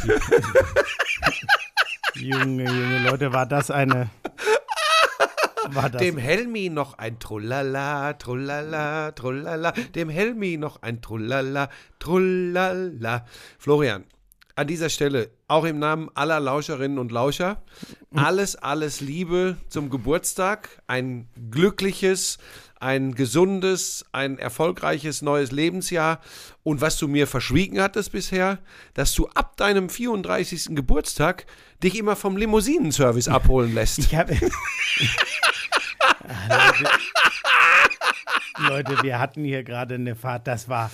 Junge, junge Leute, war das eine. War das dem Helmi noch ein Trullala, Trullala, Trullala, dem Helmi noch ein Trullala, Trullala. Florian, an dieser Stelle, auch im Namen aller Lauscherinnen und Lauscher, alles, alles Liebe zum Geburtstag, ein glückliches, ein gesundes, ein erfolgreiches neues Lebensjahr. Und was du mir verschwiegen hattest bisher, dass du ab deinem 34. Geburtstag dich immer vom Limousinenservice abholen lässt. Ich habe. Leute, wir hatten hier gerade eine Fahrt, das war.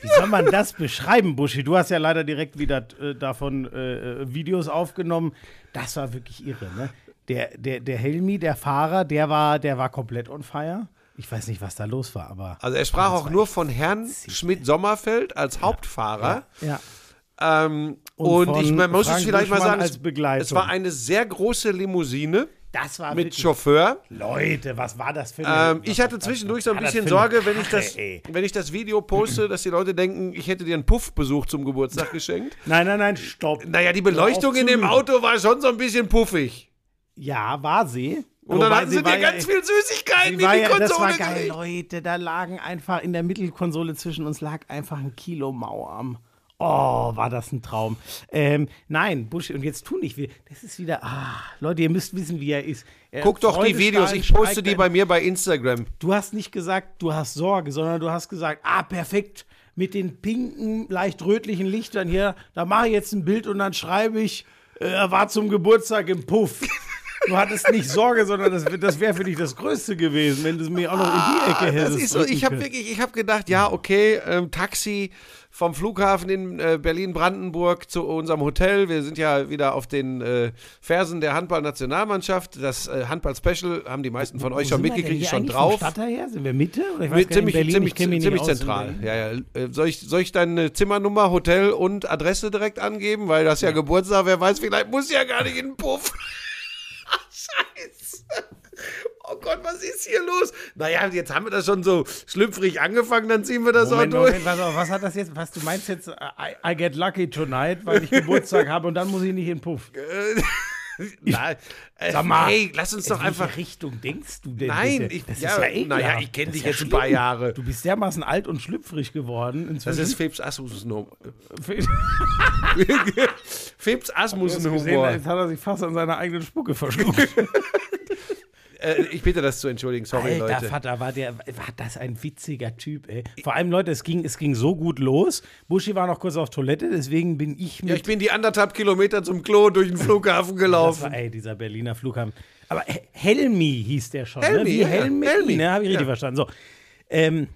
Wie soll man das beschreiben, Buschi? Du hast ja leider direkt wieder äh, davon äh, äh, Videos aufgenommen. Das war wirklich irre, ne? Der, der, der Helmi, der Fahrer, der war, der war komplett on fire. Ich weiß nicht, was da los war, aber. Also er sprach auch nur von Herrn Schmidt-Sommerfeld als ja. Hauptfahrer. Ja. ja. Ähm, und, und ich man muss es vielleicht mal sagen, es war eine sehr große Limousine. Das war mit Chauffeur. Leute, was war das für eine. Ähm, ich hatte zwischendurch so ein bisschen Sorge, wenn ich, das, wenn ich das Video poste, dass die Leute denken, ich hätte dir einen Puffbesuch zum Geburtstag geschenkt. Nein, nein, nein, stopp. Naja, die Beleuchtung in dem Auto war schon so ein bisschen puffig. Ja, war sie. Und dann hatten sie dir ganz viel Süßigkeiten in die ja, Konsole Das war geil, Leute. Da lagen einfach in der Mittelkonsole zwischen uns lag einfach ein Kilo Mauerarm. Oh, war das ein Traum. Ähm, nein, Busch, und jetzt tu nicht. Das ist wieder. Ah, Leute, ihr müsst wissen, wie er ist. Er Guck doch die Videos, ich poste die bei mir bei Instagram. Du hast nicht gesagt, du hast Sorge, sondern du hast gesagt, ah, perfekt, mit den pinken, leicht rötlichen Lichtern hier, da mache ich jetzt ein Bild und dann schreibe ich, äh, er war zum Geburtstag im Puff. Du hattest nicht Sorge, sondern das, das wäre für dich das Größte gewesen, wenn du es mir auch noch in die Ecke hättest. Das ist so, ich habe wirklich, ich habe gedacht, ja, okay, ähm, Taxi vom Flughafen in äh, Berlin-Brandenburg zu unserem Hotel. Wir sind ja wieder auf den äh, Fersen der Handball-Nationalmannschaft. Das äh, Handball-Special haben die meisten von wo, euch schon mitgekriegt, schon drauf. Vom Stadtteil Sind wir Mitte? Oder ich weiß ziemlich, ziemlich, ziemlich zentral. Ja, ja. Äh, soll, ich, soll ich deine Zimmernummer, Hotel und Adresse direkt angeben? Weil das ja, ja Geburtstag, wer weiß, vielleicht muss ja gar nicht in den Puff. Scheiße. Oh Gott, was ist hier los? Naja, jetzt haben wir das schon so schlüpfrig angefangen, dann ziehen wir das Moment, auch durch. Moment, was, was, hat das jetzt, was du meinst jetzt, I, I, get lucky tonight, weil ich Geburtstag habe und dann muss ich nicht in den Puff. Nein, äh, Sag mal, hey, lass uns doch einfach. In Richtung denkst du denn? Nein, ich, das ja, ist ja Naja, ich kenne dich ja jetzt schlimm. ein paar Jahre. Du bist dermaßen alt und schlüpfrig geworden. Inzwischen. Das ist Phelps Asmussen. Phelps Asmussen Humor. Jetzt hat er sich fast an seiner eigenen Spucke verschluckt. äh, ich bitte das zu entschuldigen, sorry Alter, Leute. Vater, war, der, war das ein witziger Typ, ey. Vor allem, Leute, es ging, es ging so gut los. Buschi war noch kurz auf Toilette, deswegen bin ich mit Ja, ich bin die anderthalb Kilometer zum Klo durch den Flughafen gelaufen. War, ey, dieser Berliner Flughafen. Aber Helmi hieß der schon, Helmi, ne? Wie ja, Helmi, Helmi. ne? Habe ich richtig ja. verstanden. So. Ähm,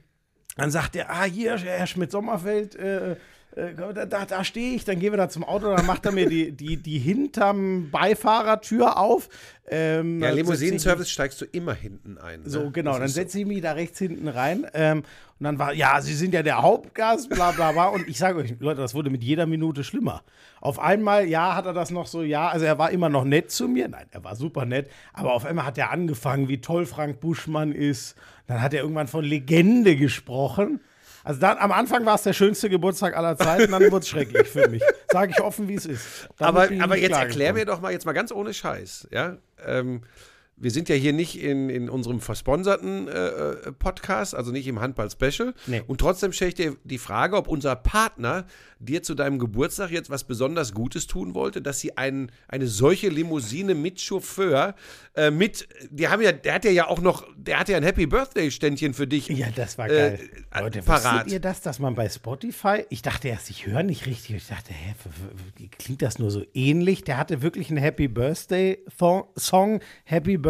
dann sagt er, ah, hier, Herr Schmidt-Sommerfeld, äh, äh, da, da, da stehe ich, dann gehen wir da zum Auto, dann macht er mir die, die, die hinterm Beifahrertür auf. Ähm, ja, Limousinenservice steigst du immer hinten ein. Ne? So, genau, dann setze ich mich da rechts hinten rein. Ähm, und dann war, ja, Sie sind ja der Hauptgast, bla bla bla. und ich sage euch, Leute, das wurde mit jeder Minute schlimmer. Auf einmal, ja, hat er das noch so, ja, also er war immer noch nett zu mir. Nein, er war super nett. Aber auf einmal hat er angefangen, wie toll Frank Buschmann ist. Dann hat er irgendwann von Legende gesprochen. Also dann, am Anfang war es der schönste Geburtstag aller Zeiten, dann wurde es schrecklich für mich. Sage ich offen, wie es ist. Damit aber aber jetzt erklär mir doch mal, jetzt mal ganz ohne Scheiß, ja. Ähm, wir sind ja hier nicht in, in unserem versponserten äh, äh Podcast, also nicht im Handball-Special. Nee. Und trotzdem stelle ich dir die Frage, ob unser Partner dir zu deinem Geburtstag jetzt was besonders Gutes tun wollte, dass sie ein, eine solche Limousine mit Chauffeur äh, mit, die haben ja, der hat ja auch noch, der hatte ja ein Happy Birthday Ständchen für dich. Ja, das war geil. Äh, Leute, parat. ihr das, dass man bei Spotify, ich dachte erst, ich höre nicht richtig, ich dachte, hä, klingt das nur so ähnlich? Der hatte wirklich einen Happy Birthday Song, Happy Birthday,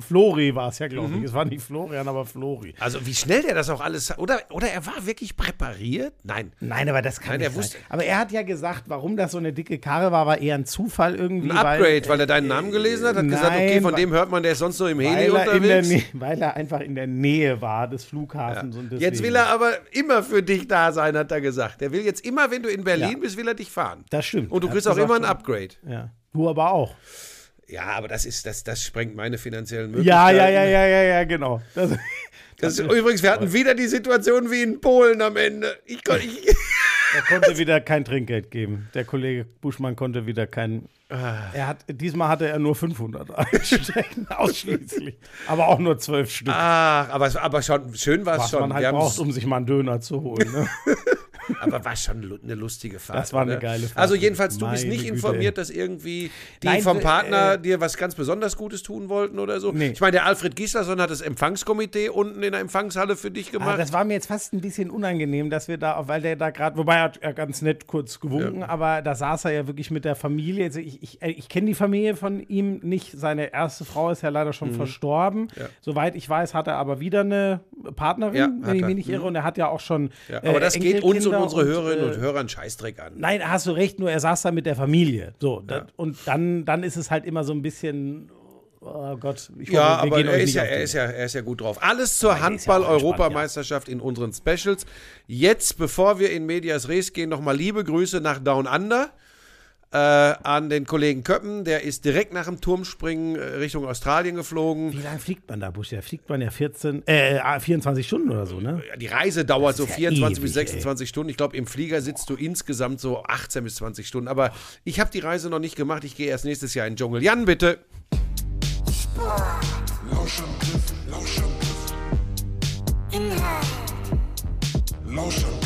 Flori war es ja, glaube ich. Mhm. Es war nicht Florian, aber Flori. Also wie schnell der das auch alles, oder, oder er war wirklich präpariert? Nein. Nein, aber das kann Nein, er wusste. Aber er hat ja gesagt, warum das so eine dicke Karre war, war eher ein Zufall irgendwie. Ein Upgrade, weil, weil er deinen Namen gelesen hat, hat nein, gesagt, okay, von dem hört man, der ist sonst nur im Heli unterwegs. Nähe, weil er einfach in der Nähe war des Flughafens. Ja. Und jetzt will er aber immer für dich da sein, hat er gesagt. Er will jetzt immer, wenn du in Berlin ja. bist, will er dich fahren. Das stimmt. Und du kriegst auch immer ein Upgrade. Ja. Du aber auch. Ja, aber das ist, das, das sprengt meine finanziellen Möglichkeiten. Ja, ja, ja, ja, ja, ja, genau. Das, das ist, übrigens, wir hatten wieder die Situation wie in Polen am Ende. Ich, ich Er konnte wieder kein Trinkgeld geben. Der Kollege Buschmann konnte wieder kein. Ah. Er hat, diesmal hatte er nur 500 einstecken, ausschließlich. Aber auch nur zwölf Stück. Ach, aber, aber schon, schön war es was schon. man halt braucht, um sich mal einen Döner zu holen. Ne? Aber war schon eine lustige Fahrt. Das war eine oder? geile Fahrt. Also jedenfalls, du bist Meine nicht Güte, informiert, dass irgendwie die Nein, vom äh, Partner äh, dir was ganz besonders Gutes tun wollten oder so. Nee. Ich meine, der Alfred Gislason hat das Empfangskomitee unten in der Empfangshalle für dich Ah, gemacht. das war mir jetzt fast ein bisschen unangenehm, dass wir da, weil der da gerade, wobei er hat ganz nett kurz gewunken, aber da saß er ja wirklich mit der Familie. Also ich ich, äh, ich kenne die Familie von ihm nicht. Seine erste Frau ist ja leider schon verstorben. Mhm. Ja. Soweit ich weiß, hat er aber wieder eine Partnerin, Ja, wenn ich mich nicht irre. Und er hat ja auch schon. ja, äh, aber das geht uns und Enkelkinder unsere Hörerinnen äh, und Hörer einen Scheißdreck an. Nein, hast du recht, nur er saß da mit der Familie. So, das, und dann, dann ist es halt immer so ein bisschen, oh Gott, ich Ja, hoffe, wir aber er ist ja, er, ist ja, er ist ja gut drauf. Alles zur ist ja Handball-Europameisterschaft in unseren Specials. Jetzt, bevor wir in Medias Res gehen, nochmal liebe Grüße nach Down Under. Äh, an den Kollegen Köppen, der ist direkt nach dem Turmspringen äh, Richtung Australien geflogen. Wie lange fliegt man da, Busch? Da fliegt man ja 14, äh, 24 Stunden oder so, ne? Die Reise dauert so ist ja 24 bis ewig, 26 Stunden. Ich glaube, im Flieger sitzt du insgesamt so 18 bis 20 Stunden. Aber ich habe die Reise noch nicht gemacht. Ich gehe erst nächstes Jahr in den Dschungel. Jan, bitte. Lauschangriff, Lauschangriff. Inhalt, Lauschangriff,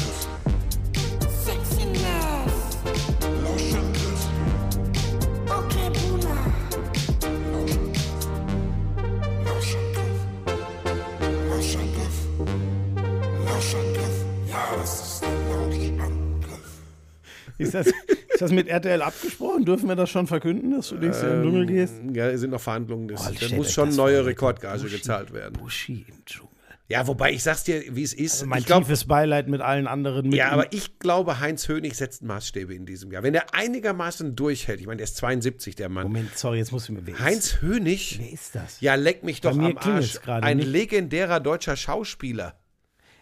Lauschangriff. Ja, das ist der Lauschangriff. Ist das, ist das mit RTL abgesprochen? Dürfen wir das schon verkünden, dass du nächstes Jahr in den Dschungel gehst? Ja, es sind noch Verhandlungen. Das, Oh, da muss schon das neue Rekordgage Buschi. gezahlt werden. Buschi im Dschungel. Ja, wobei ich sag's dir, wie es ist. Also mein ich glaub, tiefes Beileid mit allen anderen. Mit ja, aber ich glaube, Heinz Hönig setzt Maßstäbe in diesem Jahr. Wenn er einigermaßen durchhält, ich meine, der ist 72, der Mann. Moment, sorry, jetzt musst du mir. Ist, Heinz Hönig, wer ist das? ja, leck mich doch Bei mir am Arsch. Ein nicht. legendärer deutscher Schauspieler.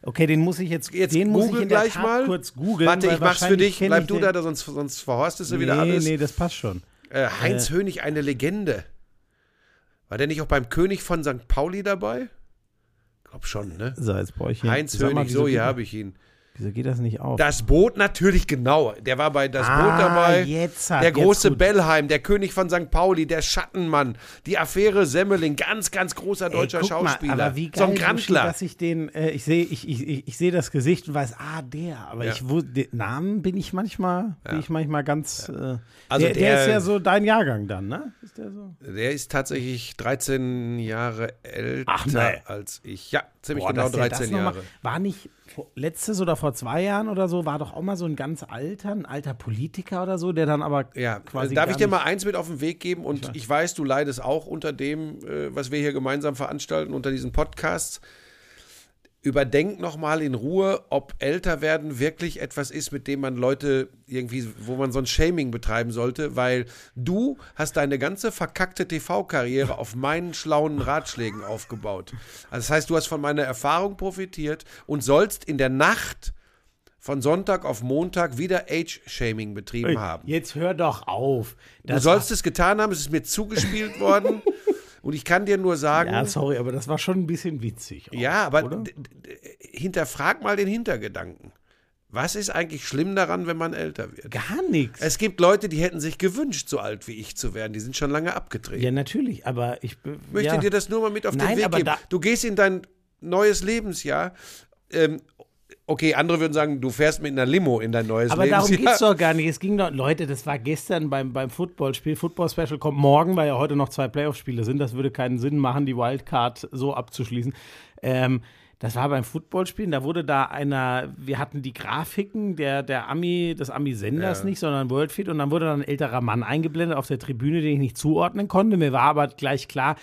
Okay, den muss ich jetzt, Jetzt den muss ich in gleich mal. kurz googeln. Warte, ich mach's für dich. Bleib du da, sonst, sonst verhorstest du Nee, wieder alles. nee, das passt schon. Äh, Heinz Hönig, eine Legende. War der nicht auch beim König von St. Pauli dabei? Glaub schon, ne? So, jetzt brauche ich hier. Heinz mal, Hönig, wieso so, hier habe ich ihn. Wieso geht das nicht auf? Das Boot natürlich, genau. Der war bei Das Ah, Boot dabei. jetzt hat- der jetzt große gut. Bellheim, der König von St. Pauli, der Schattenmann, die Affäre Semmeling, ganz, ganz großer deutscher Ey, Schauspieler. Mal, aber wie so ein geil, Buschi, Grandler. dass ich den, äh, ich sehe ich, ich, ich, ich sehe das Gesicht und weiß, ah, der. Aber Ja. ich wo, den Namen bin ich manchmal, bin ich manchmal ganz. Äh, Also der, der der- ist ja so dein Jahrgang dann, ne? Ist der so? Der ist tatsächlich 13 Jahre älter Ach, als ich. Ja, ziemlich Boah, genau dass der 13 das noch Jahre. Mal, war nicht letztes oder vor zwei Jahren oder so, war doch auch mal so ein ganz alter, ein alter Politiker oder so, der dann aber Ja, quasi. darf ich dir mal eins mit auf den Weg geben? Und ich weiß, du leidest auch unter dem, äh, was wir hier gemeinsam veranstalten, unter diesen Podcasts. Überdenk nochmal in Ruhe, ob älter werden wirklich etwas ist, mit dem man Leute irgendwie, wo man so ein Shaming betreiben sollte, weil du hast deine ganze verkackte TV-Karriere auf meinen schlauen Ratschlägen aufgebaut. Also das heißt, du hast von meiner Erfahrung profitiert und sollst in der Nacht von Sonntag auf Montag wieder Age-Shaming betrieben haben. Jetzt hör doch auf. Du sollst es getan haben, es ist mir zugespielt worden. Und ich kann dir nur sagen, Ja, ja, sorry, aber das war schon ein bisschen witzig. auch, aber d- d- hinterfrag mal den Hintergedanken. Was ist eigentlich schlimm daran, wenn man älter wird? Gar nichts. Es gibt Leute, die hätten sich gewünscht, so alt wie ich zu werden. Die sind schon lange abgetreten. Ja, natürlich, aber ich möchte ja. dir das nur mal mit auf Nein, den Weg aber geben. Du gehst in dein neues Lebensjahr. Ähm, okay, andere würden sagen, du fährst mit einer Limo in dein neues Aber darum Lebensjahr. geht es doch gar nicht. Es ging doch, Leute, das war gestern beim, beim Footballspiel. Football-Special kommt morgen, weil ja heute noch zwei Playoff-Spiele sind. Das würde keinen Sinn machen, die Wildcard so abzuschließen. Ähm, das war beim Footballspielen, da wurde da einer, wir hatten die Grafiken der, der Ami, des Ami-Senders nicht, sondern Worldfeed und dann wurde dann ein älterer Mann eingeblendet auf der Tribüne, den ich nicht zuordnen konnte. Mir war aber gleich klar,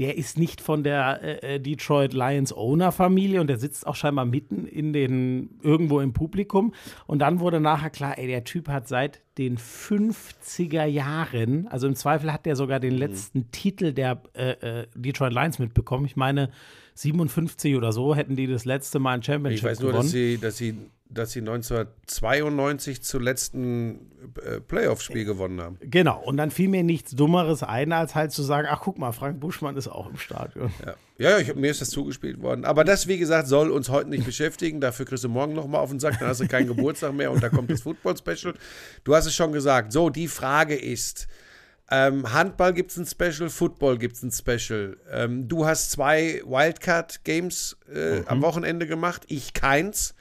der ist nicht von der äh, äh, Detroit Lions Owner-Familie und der sitzt auch scheinbar mitten in den, irgendwo im Publikum. Und dann wurde nachher klar, ey, der Typ hat seit den 50er Jahren, also im Zweifel hat der sogar Mhm. den letzten Titel der äh, äh, Detroit Lions mitbekommen. Ich meine, 57 oder so hätten die das letzte Mal ein Championship Ich weiß nur, gewonnen. dass sie, dass sie dass sie 1992 zuletzt ein äh, Playoff-Spiel gewonnen haben. Genau, und dann fiel mir nichts Dummeres ein, als halt zu sagen, ach guck mal, Frank Buschmann ist auch im Stadion. Ja, ja, ja ich, mir ist das zugespielt worden. Aber das, wie gesagt, soll uns heute nicht beschäftigen. Dafür kriegst du morgen nochmal auf den Sack, dann hast du keinen Geburtstag mehr und da kommt das Football-Special. Du hast es schon gesagt. So, die Frage ist, ähm, Handball gibt es ein Special, Football gibt es ein Special. Ähm, du hast zwei Wildcard-Games äh, am Wochenende gemacht, ich keins.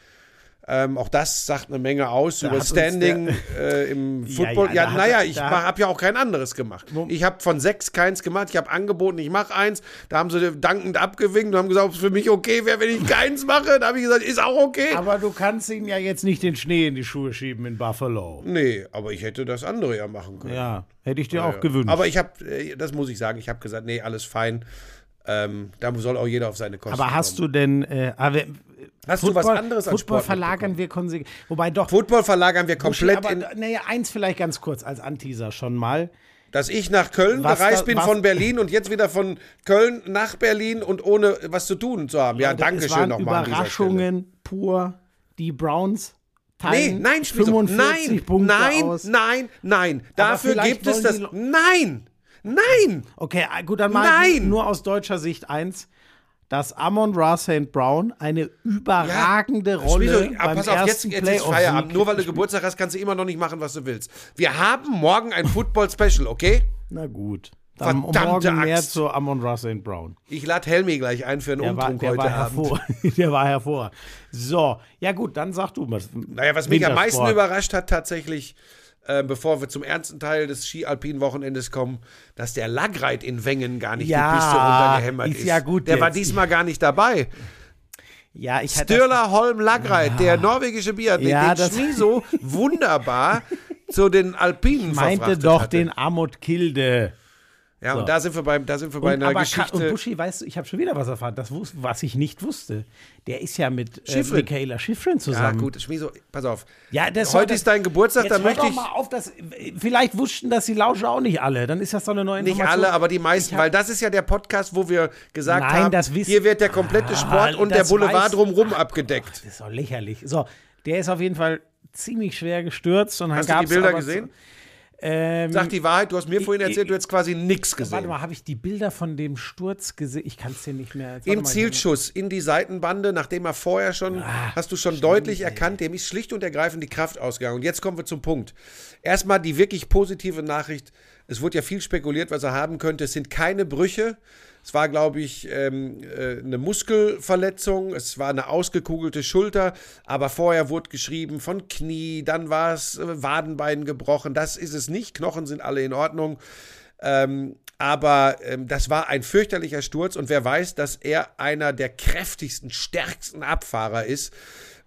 Ähm, auch das sagt eine Menge aus Da über Standing äh, im Ja, Football. ja, Ja, hat naja, ich habe ja auch kein anderes gemacht. Ich habe von sechs keins gemacht. Ich habe angeboten, ich mache eins. Da haben sie dankend abgewinkt und haben gesagt, ob es für mich okay wäre, wenn ich keins mache. Da habe ich gesagt, ist auch okay. Aber du kannst ihm ja jetzt nicht den Schnee in die Schuhe schieben in Buffalo. nee, aber ich hätte das andere ja machen können. Ja, hätte ich dir Ja, auch ja. gewünscht. Aber ich habe, das muss ich sagen, ich habe gesagt, nee, alles fein. Ähm, da soll auch jeder auf seine Kosten Aber hast kommen. du denn, äh, aber, Hast du was anderes an Football Sport verlagern wir konsequent. Wobei doch, Football verlagern wir komplett aber, in, naja, eins vielleicht ganz kurz als Anteaser schon mal. dass ich nach Köln gereist da- bin von Berlin und jetzt wieder von Köln nach Berlin und ohne was zu tun zu haben. Ja, es danke schön nochmal. Überraschungen pur. Die Browns Nee, teilen nein, Schmieso, 45 nein, Punkte nein, aus. nein, nein. Dafür vielleicht gibt es das. Nein, nein. Okay, ah, gut, dann mal Nein! nur aus deutscher Sicht eins. Dass Amon Ra St. Brown eine überragende Rolle Schmieso, aber beim pass auf, jetzt, ersten jetzt ist Feierabend. Nur weil du Geburtstag hast, kannst du immer noch nicht machen, was du willst. Wir haben morgen ein Football-Special, okay? Na gut. Dann Verdammte morgen mehr Axt. zu Amon Ra St. Brown. Ich lade Helmi gleich ein für einen Der Umtrunk der, heute war Abend. hervor, der war hervorragend. So, ja gut, dann sag du mal. Naja, was mich am meisten überrascht hat tatsächlich, äh, bevor wir zum ernsten Teil des Ski-Alpin-Wochenendes kommen, dass der Lagreit in Wengen gar nicht Ja, die Piste runtergehämmert ist ja gut Der war jetzt. diesmal gar nicht dabei. Ja, ich Stürler Holm Lagreit, der norwegische Biathlet, Ja, den das- Schmiso wunderbar zu den Alpinen meinte verfrachtet doch hatte. den Amut Kilde. Ja, So. und da sind wir, beim, da sind wir bei Und, einer aber Ka- Geschichte. und Buschi, weißt du, ich habe schon wieder was erfahren, das was ich nicht wusste. Der ist ja mit äh, Schifrin. Michaela Schiffrin ja, zusammen. gut, Schmiso, pass auf. Ja, das Heute das- ist dein Geburtstag, dann möchte ich. mal auf, dass, vielleicht wussten das die Lauscher auch nicht alle. Dann ist das doch eine neue Nicht alle, aber die meisten, hab- weil das ist ja der Podcast, wo wir gesagt Nein, haben, das wissen- hier wird der komplette Sport Ah, und der Boulevard weiß- drumherum abgedeckt. Das ist doch lächerlich. So, der ist auf jeden Fall ziemlich schwer gestürzt. Und dann Hast du die Bilder gesehen? Ähm, Sag die Wahrheit, du hast mir vorhin ich- erzählt, du hättest quasi nichts Warte gesehen. mal, habe ich die Bilder von dem Sturz gesehen? Ich kann es dir nicht mehr. Warte Im mal, Zielschuss, in die Seitenbande, nachdem er vorher schon, Ah, hast du schon deutlich erkannt, dem ist schlicht und ergreifend die Kraft ausgegangen. Und jetzt kommen wir zum Punkt. Erstmal die wirklich positive Nachricht. Es wurde ja viel spekuliert, was er haben könnte. Es sind keine Brüche. Es war, glaube ich, ähm, äh, eine Muskelverletzung. Es war eine ausgekugelte Schulter. Aber vorher wurde geschrieben von Knie, dann war es äh, Wadenbein gebrochen. Das ist es nicht. Knochen sind alle in Ordnung. Ähm, aber ähm, das war ein fürchterlicher Sturz und wer weiß, dass er einer der kräftigsten, stärksten Abfahrer ist.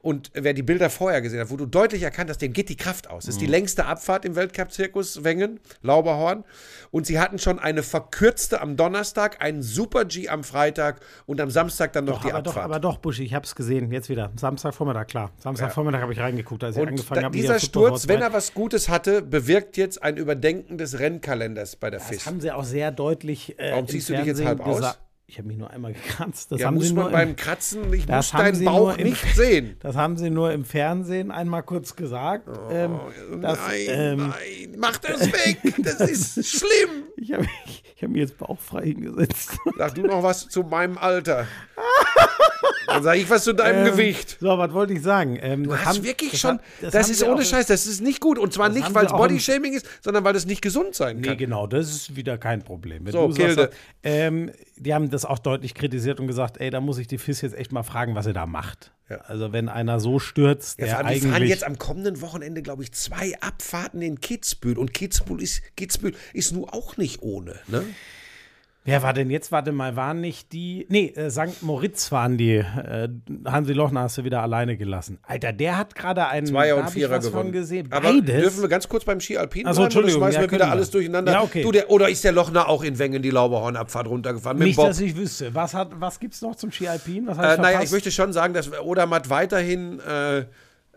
Und wer die Bilder vorher gesehen hat, wo du deutlich erkannt hast, dem geht die Kraft aus. Das ist die längste Abfahrt im Weltcup-Zirkus Wengen, Lauberhorn. Und sie hatten schon eine verkürzte am Donnerstag, einen Super-G am Freitag und am Samstag dann noch Doch, die aber, doch, Abfahrt. aber doch, Buschi, ich habe es gesehen. Jetzt wieder. Samstagvormittag, klar. Samstagvormittag habe ich reingeguckt, als ich und angefangen da, habe. dieser Sturz, wenn er was Gutes hatte, bewirkt jetzt ein Überdenken des Rennkalenders bei der Das FIS. haben sie auch sehr deutlich. Äh, Warum im ziehst du dich jetzt halb aus? Ich habe mich nur einmal gekratzt. Das Ja, haben muss sie man nur beim im, Kratzen, ich Das muss deinen Bauch im- nicht sehen. Das haben sie nur im Fernsehen einmal kurz gesagt. ähm, dass, Oh, nein, ähm, nein, mach das weg, das ist schlimm. Ich habe ich hab mir jetzt bauchfrei hingesetzt. Sag du noch was zu meinem Alter. Dann sag ich was zu deinem Ähm, Gewicht. So, was wollte ich sagen? Ähm, Du das hast haben- wirklich das schon, das, haben ist ohne Scheiß, das ist nicht gut. Und zwar nicht, weil es Bodyshaming ist, sondern weil es nicht gesund sein Nee, kann. genau, das ist wieder kein Problem. Wenn So, du sagst, Kilde. ähm, die haben das auch deutlich kritisiert und gesagt, ey, da muss ich die FIS jetzt echt mal fragen, was er da macht. Ja. Also wenn einer so stürzt, Ja, der allem, die fahren eigentlich jetzt am kommenden Wochenende, glaube ich, zwei Abfahrten in Kitzbühel. Und Kitzbühel ist, Kitzbühel ist nun auch nicht ohne. Ne? Wer war denn jetzt? Warte mal, waren nicht die. Nee, äh, St. Moritz waren die. Äh, Hansi Lochner hast du wieder alleine gelassen. Alter, der hat gerade einen. Zweier und Vierer gewonnen. Gesehen. Aber Beides. dürfen wir ganz kurz beim Ski Alpin Ach so, bleiben, oder Entschuldigung, schmeißen ja, wir wieder können wir. alles durcheinander? Ja, okay. du, der, oder ist der Lochner auch in Wengen die Lauberhornabfahrt runtergefahren? Mit nicht, Bob? dass ich wüsste. Was, hat, was gibt's noch zum Ski Alpin? Was Äh, ich naja, ich möchte schon sagen, dass Odermatt weiterhin äh,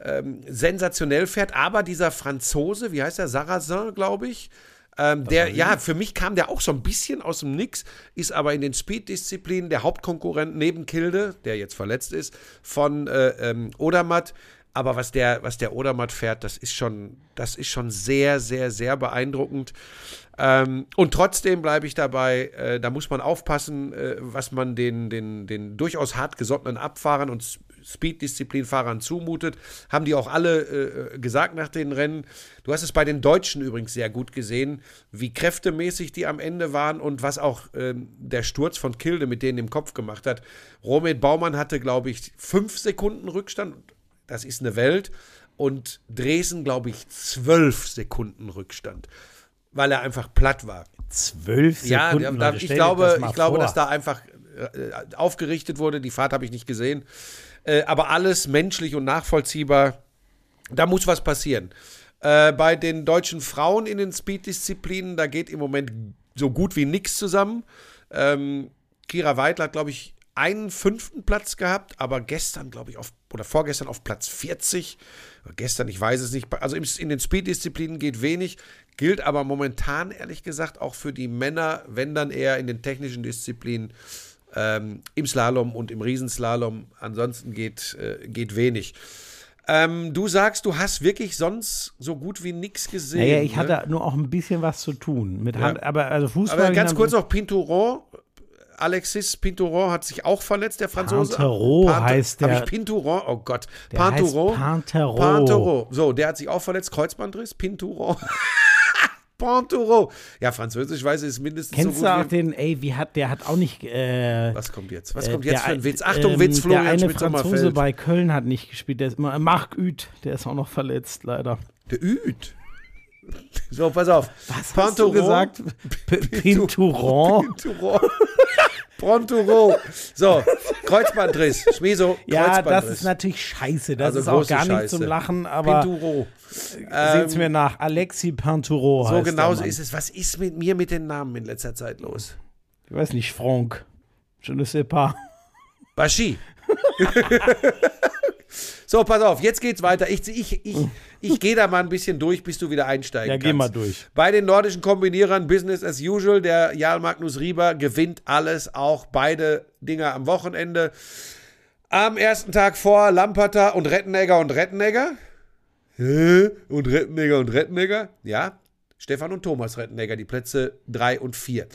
ähm, sensationell fährt, aber dieser Franzose, wie heißt der, Sarrazin, glaube ich, ähm, der, ja, für mich kam der auch so ein bisschen aus dem Nix, ist aber in den Speed-Disziplinen der Hauptkonkurrent neben Kilde, der jetzt verletzt ist, von äh, ähm, Odermatt. Aber was der, was der Odermatt fährt, das ist schon, das ist schon sehr, sehr, sehr beeindruckend. Ähm, und trotzdem bleibe ich dabei, äh, da muss man aufpassen, äh, was man den, den, den durchaus hart gesottenen Abfahrern und Speed-Disziplin-Fahrern zumutet. Haben die auch alle äh, gesagt nach den Rennen. Du hast es bei den Deutschen übrigens sehr gut gesehen, wie kräftemäßig die am Ende waren und was auch ähm, der Sturz von Kilde mit denen im Kopf gemacht hat. Romet Baumann hatte, glaube ich, fünf Sekunden Rückstand. Das ist eine Welt. Und Dresden, glaube ich, zwölf Sekunden Rückstand, weil er einfach platt war. Zwölf Ja, Sekunden. da, Leute, ich glaube, ich glaube, vor. dass da einfach äh, aufgerichtet wurde. Die Fahrt habe ich nicht gesehen. Äh, aber alles menschlich und nachvollziehbar. Da muss was passieren. Äh, bei den deutschen Frauen in den Speed-Disziplinen, da geht im Moment so gut wie nichts zusammen. Ähm, Kira Weidler hat, glaube ich, einen fünften Platz gehabt, aber gestern, glaube ich, auf, oder vorgestern auf Platz 40. Oder Gestern, ich weiß es nicht. Also in den Speed-Disziplinen geht wenig, gilt aber momentan, ehrlich gesagt, auch für die Männer, wenn dann eher in den technischen Disziplinen, ähm, im Slalom und im Riesenslalom. Ansonsten geht, äh, geht wenig. Ähm, du sagst, du hast wirklich sonst so gut wie nichts gesehen. Naja, ich ne? hatte nur auch ein bisschen was zu tun. Mit Hand, aber also Fußball. Aber ganz kurz noch, Pinturon. Alexis Pinturon hat sich auch verletzt, der Franzose. Pantereau Pante- heißt der- Hab ich Pinturon? Oh Gott. Pantereau. Pantereau. So, der hat sich auch verletzt. Kreuzbandriss. Pinturon. Pantereau. Ja, Französisch weiß ich, ist mindestens Kennst so du gut auch wie... den, ey, wie hat, der hat auch nicht. Äh, Was kommt jetzt? Was äh, kommt jetzt der für ein Witz? Achtung, ähm, Witz, Florian Der eine Schmidt Franzose bei Köln hat nicht gespielt. Der ist immer, Marc Uth, der ist auch noch verletzt, leider. Der Üd. So, pass auf. Was hast du gesagt? P Pinturon? Pinturon. Ponturo. So, Kreuzbandriss. Schmieso, Ja, das ist natürlich scheiße. Das Also ist auch gar nicht Scheiße. zum Lachen, aber Pinturo. seht's mir nach. Alexi Pinturo So heißt genau der so Mann. ist es. Was ist mit mir mit den Namen in letzter Zeit los? Ich weiß nicht, Franck. Je ne sais pas. Baschi. so, pass auf, jetzt geht's weiter. Ich, ich, ich, ich gehe da mal ein bisschen durch, bis du wieder einsteigen Ja, kannst. geh mal durch. Bei den nordischen Kombinierern Business as usual. Der Jarl Magnus Rieber gewinnt alles, auch beide Dinger am Wochenende. Am ersten Tag vor Lamperter und Rettenegger und Rettenegger. Und Rettenegger und Rettenegger? Ja, Stefan und Thomas Rettenegger, die Plätze 3 und 4.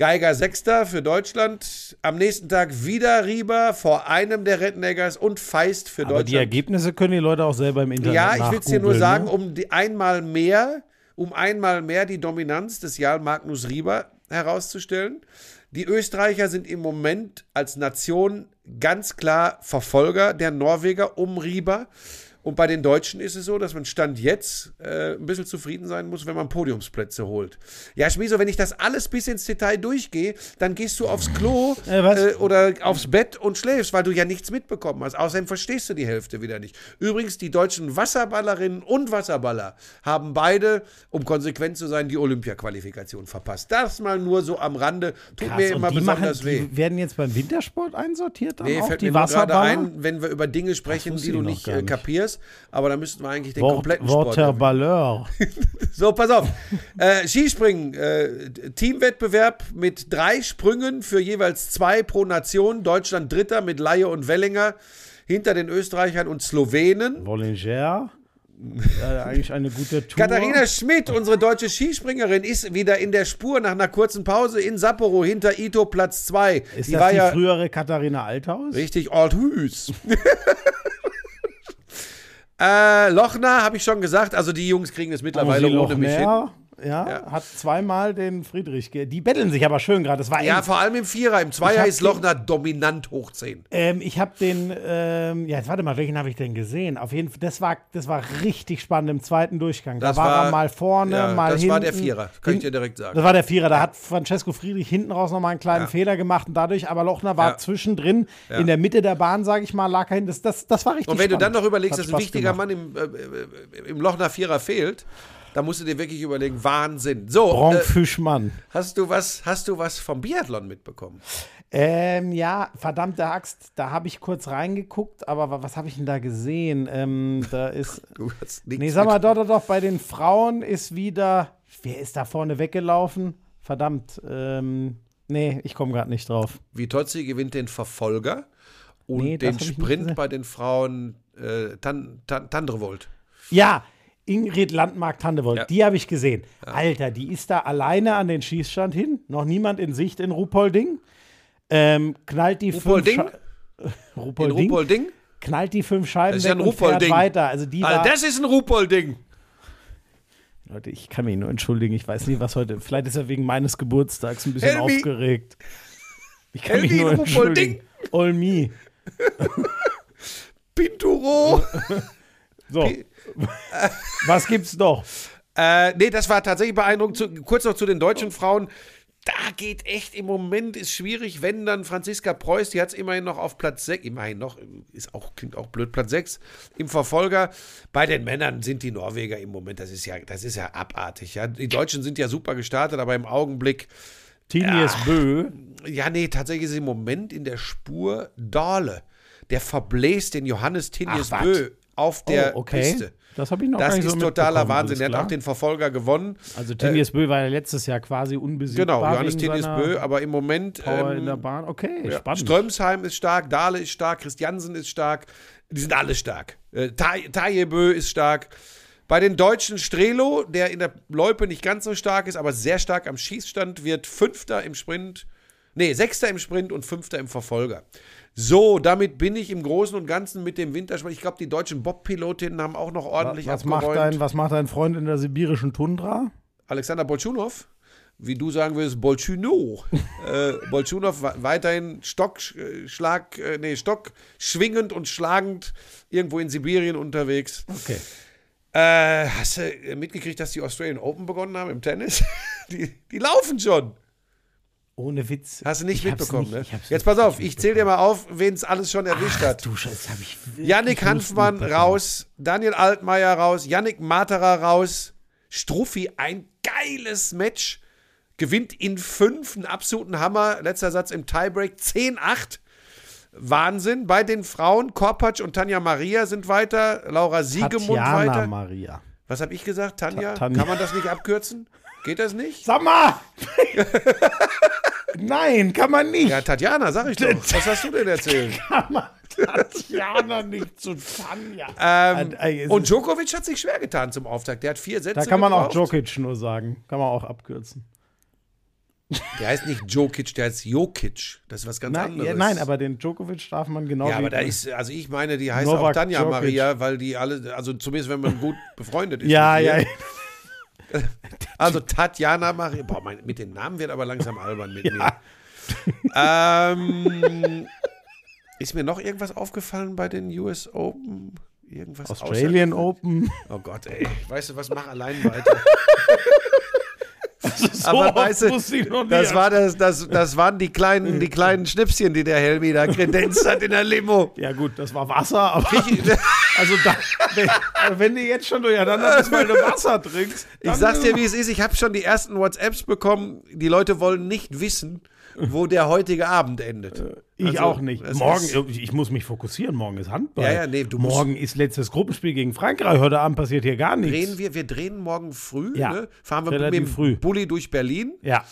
Geiger Sechster für Deutschland. Am nächsten Tag wieder Rieber vor einem der Retteneggers und Feist für Aber die Deutschland. Ergebnisse können die Leute auch selber im Internet Ja, ich will es dir nur nachgoogeln, sagen, Ne? um die einmal mehr, um einmal mehr die Dominanz des Jarl Magnus Rieber herauszustellen. Die Österreicher sind im Moment als Nation ganz klar Verfolger der Norweger um Rieber. Und bei den Deutschen ist es so, dass man Stand jetzt äh, ein bisschen zufrieden sein muss, wenn man Podiumsplätze holt. Ja, Schmieso, wenn ich das alles bis ins Detail durchgehe, dann gehst du aufs Klo Äh, äh, oder aufs Bett und schläfst, weil du ja nichts mitbekommen hast. Außerdem verstehst du die Hälfte wieder nicht. Übrigens, die deutschen Wasserballerinnen und Wasserballer haben beide, um konsequent zu sein, die Olympia-Qualifikation verpasst. Das mal nur so am Rande. Tut Krass, mir immer die, machen, besonders weh. die werden jetzt beim Wintersport einsortiert dann Nee, auch, fällt die mir gerade ein, wenn wir über Dinge sprechen, die du nicht, äh, nicht. kapierst. Aber da müssten wir eigentlich den Wort, kompletten Sport. Waterballeur. So, pass auf. Äh, Skispringen, äh, Teamwettbewerb mit drei Sprüngen für jeweils zwei pro Nation. Deutschland Dritter mit Laie und Wellinger. Hinter den Österreichern und Slowenen. Vollinger. Ja, eigentlich eine gute Tour. Katharina Schmidt, unsere deutsche Skispringerin, ist wieder in der Spur nach einer kurzen Pause in Sapporo hinter Ito Platz 2. Ist die das die ja frühere Katharina Althaus? richtig Althus. äh, Lochner, habe ich schon gesagt, also die Jungs kriegen es mittlerweile ohne mich hin. Lochner, ja, hat zweimal den Friedrich. Die betteln sich aber schön gerade. Das war Ja, eng. vor allem im Vierer. Im Zweier ist Lochner dominant hoch 10. Ähm, ich habe den, ähm, ja, jetzt warte mal, welchen habe ich denn gesehen? Auf jeden Fall, das war, das war richtig spannend im zweiten Durchgang. Das da war, war- er mal vorne, ja, mal das hinten. war der Vierer, kann ich dir direkt sagen. Das war der Vierer. Da hat Francesco Friedrich hinten raus nochmal einen kleinen Ja. Fehler gemacht und dadurch, aber Lochner war Ja. zwischendrin Ja. in der Mitte der Bahn, sage ich mal, lag er hin. Das, das, das war richtig Und wenn du dann spannend. noch überlegst, dass ein wichtiger gemacht. Mann im, äh, äh, im Lochner Vierer fehlt, dann musst du dir wirklich überlegen, Wahnsinn. So, Bronk äh, hast, du was, hast du was vom Biathlon mitbekommen? Ähm, ja, verdammte Axt, da habe ich kurz reingeguckt, aber wa- was habe ich denn da gesehen? Ähm, da ist. Du hast nichts Nee, sag mal, doch, doch, doch, bei den Frauen ist wieder. Wer ist da vorne weggelaufen? Verdammt. Ähm, nee, ich komme gerade nicht drauf. Vitozzi gewinnt den Verfolger und Nee, den Sprint bei den Frauen äh, Tan, Tan, Tandrevold. Ja, Ingrid Landmark-Tandewold, Ja. die habe ich gesehen. Alter, die ist da alleine an den Schießstand hin, noch niemand in Sicht in Ruhpolding. Ähm, knallt die Ruhpolding? fünf Sche- In Ruhpolding? Ruhpolding? knallt die fünf Scheiben Das ist ja weg ein und fährt weiter. Also die Alter, das ist ein Ruhpolding. Leute, ich kann mich nur entschuldigen. Ich weiß nicht, was heute. Vielleicht ist er wegen meines Geburtstags ein bisschen Helmi. aufgeregt. Ich kann mich Helmi, nur Ruhpolding. entschuldigen. Me. Pinturo. So. Was gibt's noch? Äh, nee, das war tatsächlich beeindruckend. Zu, kurz noch zu den deutschen Frauen. Da geht echt im Moment, ist schwierig, wenn dann Franziska Preuß, die hat es immerhin noch auf Platz 6, immerhin noch, ist auch, klingt auch blöd, Platz 6 im Verfolger. Bei den Männern sind die Norweger im Moment, das ist ja, das ist ja abartig. Ja. Die Deutschen sind ja super gestartet, aber im Augenblick, Tinius Bö. ja, nee, tatsächlich ist im Moment in der Spur Dahle. Der verbläst den Johannes Tinius Ach, Bö auf der oh, okay. Piste. Das habe ich noch Das gar nicht ist so totaler Wahnsinn. Der hat auch den Verfolger gewonnen. Also Tinius Bö war ja letztes Jahr quasi unbesiegbar. Genau, Johannes Tinius Bö, aber im Moment Power in ähm, der Bahn. Okay, ja, spannend. Strömsheim ist stark, Dahle ist stark, Christiansen ist stark. Die sind alle stark. Äh, Ta- Taje Bö ist stark. Bei den Deutschen Strelo, der in der Loipe nicht ganz so stark ist, aber sehr stark am Schießstand, wird Fünfter im Sprint, nee, Sechster im Sprint und Fünfter im Verfolger. So, damit bin ich im Großen und Ganzen mit dem Wintersport. Ich glaube, die deutschen Bob-Pilotinnen haben auch noch ordentlich was, macht abgeräumt. dein, was macht dein Freund in der sibirischen Tundra? Alexander Bolschunow, wie du sagen würdest, Bolchunow. äh, Bolchunow weiterhin Stock, äh, Schlag, äh, nee, Stock schwingend und schlagend irgendwo in Sibirien unterwegs. Okay. Äh, hast du mitgekriegt, dass die Australian Open begonnen haben im Tennis? die, die laufen schon. Ohne Witz. Hast du nicht Ich mitbekommen, nicht- ne? Jetzt pass auf, ich zähle dir mal auf, wen es alles schon erwischt Ach, hat. du Scheiße, habe ich Yannick Hanfmann raus, Daniel Altmaier raus, Yannick Materer raus, Struffi ein geiles Match, gewinnt in fünf, einen absoluten Hammer, letzter Satz im Tiebreak, 10-8. Wahnsinn. Bei den Frauen, Korpatsch und Tanja Maria sind weiter, Laura Siegemund Tatjana weiter. Maria. Was habe ich gesagt, Tanja? Ta- Tanja. Kann man das nicht abkürzen? Geht das nicht? Sag mal! Nein, kann man nicht. Ja, Tatjana, sag ich doch. Was hast du denn erzählt? Kann man Tatjana nicht zu Tanja. Ähm, Äh, äh, und Djokovic hat sich schwer getan zum Auftakt. Der hat vier Sätze da kann man auch gebraucht. Jokic nur sagen. Kann man auch abkürzen. Der heißt nicht Jokic, der heißt Jokic. Das ist was ganz Nein, anderes. ja, nein, aber den Djokovic darf man genau Ja, aber da ist, also ich meine, die heißt Novak auch Tanja Djokic. Maria, weil die alle, also zumindest wenn man gut befreundet ist. Ja, ja. Also Tatjana Maria. Boah, mein, mit den Namen wird aber langsam albern mit mir. Ähm, ist mir noch irgendwas aufgefallen bei den US Open? Irgendwas Australian Open. Oh Gott, ey. Weißt du was, mach allein weiter. So Aber weißt du, ich. Das, war das, das, das waren die kleinen, die kleinen Schnipschen, die der Helmi da kredenzt hat in der Limo. ja gut, das war Wasser, aber also da, wenn, also wenn du jetzt schon durcheinander bist, weil du Wasser trinkst. Ich sag's dir, wie es ist. Ich habe schon die ersten WhatsApps bekommen. Die Leute wollen nicht wissen, wo der heutige Abend endet. Ich Also, auch nicht. Morgen, ich muss mich fokussieren. Morgen ist Handball. Ja, ja, nee, Morgen ist letztes Gruppenspiel gegen Frankreich. Heute Abend passiert hier gar nichts. Drehen wir, wir drehen morgen früh, Ja, ne? fahren wir mit dem früh. Bulli durch Berlin. Ja.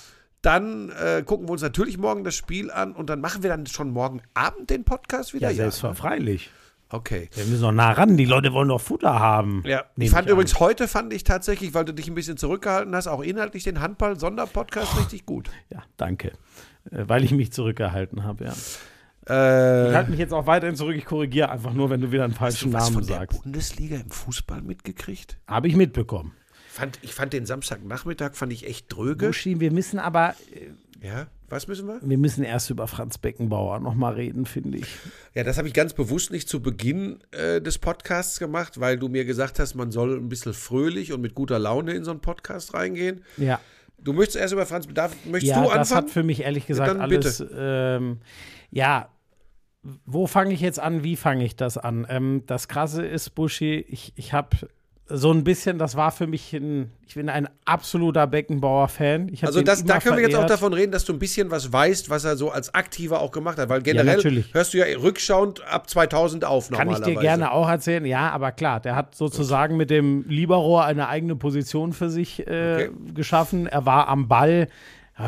Dann äh, gucken wir uns natürlich morgen das Spiel an und dann machen wir dann schon morgen Abend den Podcast wieder. Ja, selbstverständlich. Okay. Wir müssen noch nah ran. Die Leute wollen doch Futter haben. Ja, ich fand an. übrigens heute fand ich tatsächlich, weil du dich ein bisschen zurückgehalten hast, auch inhaltlich den Handball-Sonderpodcast richtig gut. Ja, danke. Äh, Weil ich mich zurückgehalten habe, ja. Ich Äh, halte mich jetzt auch weiterhin zurück. Ich korrigiere einfach nur, wenn du wieder einen falschen Namen von der sagst. Bundesliga im Fußball mitgekriegt? Habe ich mitbekommen. Fand, ich fand den Samstagnachmittag fand ich echt dröge. Buschi, wir müssen aber, Ja, was müssen wir? wir müssen erst über Franz Beckenbauer noch mal reden, finde ich. Ja, das habe ich ganz bewusst nicht zu Beginn äh, des Podcasts gemacht, weil du mir gesagt hast, man soll ein bisschen fröhlich und mit guter Laune in so einen Podcast reingehen. Ja. Du möchtest erst über Franz, darf, möchtest ja, du das anfangen? hat für mich ehrlich gesagt dann alles. Ähm, ja, wo fange ich jetzt an? Wie fange ich das an? Ähm, das Krasse ist, Buschi, ich, ich habe so ein bisschen, das war für mich ein, ich bin ein absoluter Beckenbauer-Fan. Also das, da können wir jetzt auch verehrt. davon reden, dass du ein bisschen was weißt, was er so als Aktiver auch gemacht hat, weil generell natürlich. hörst du ja rückschauend ab 2000 auf Kann ich dir gerne auch erzählen, ja, aber klar, der hat sozusagen mit dem Libero eine eigene Position für sich äh, Okay. geschaffen. Er war am Ball.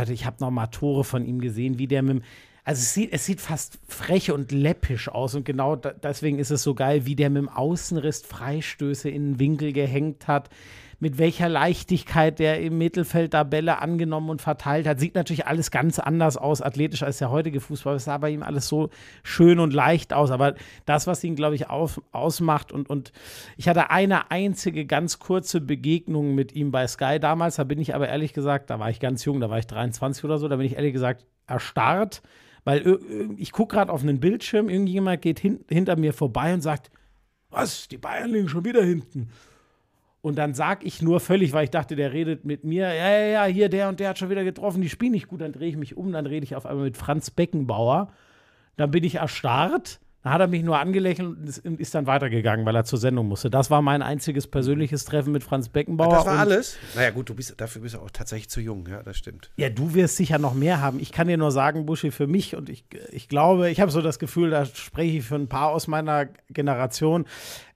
Ich habe noch mal Tore von ihm gesehen, wie der mit dem Also es sieht, es sieht fast frech und läppisch aus und genau da, deswegen ist es so geil, wie der mit dem Außenriss Freistöße in den Winkel gehängt hat, mit welcher Leichtigkeit der im Mittelfeld da Bälle angenommen und verteilt hat. Sieht natürlich alles ganz anders aus, athletisch als der heutige Fußball. Es sah bei ihm alles so schön und leicht aus. Aber das, was ihn, glaube ich, auf, ausmacht und, und ich hatte eine einzige ganz kurze Begegnung mit ihm bei Sky damals. Da bin ich aber ehrlich gesagt, da war ich ganz jung, da war ich 23 oder so, da bin ich ehrlich gesagt erstarrt weil ich gucke gerade auf einen Bildschirm, irgendjemand geht hin, hinter mir vorbei und sagt, was, die Bayern liegen schon wieder hinten. Und dann sag ich nur völlig, weil ich dachte, der redet mit mir, ja, ja, ja, hier, der und der hat schon wieder getroffen, die spielen nicht gut, dann drehe ich mich um, dann rede ich auf einmal mit Franz Beckenbauer. Dann bin ich erstarrt, dann hat er mich nur angelächelt und ist, dann weitergegangen, weil er zur Sendung musste. Das war mein einziges persönliches Treffen mit Franz Beckenbauer. Das war alles? Naja, gut, du bist, dafür bist du auch tatsächlich zu jung, ja, das stimmt. Ja, du wirst sicher noch mehr haben. Ich kann dir nur sagen, Buschi, für mich und ich, ich glaube, ich habe so das Gefühl, da spreche ich für ein paar aus meiner Generation.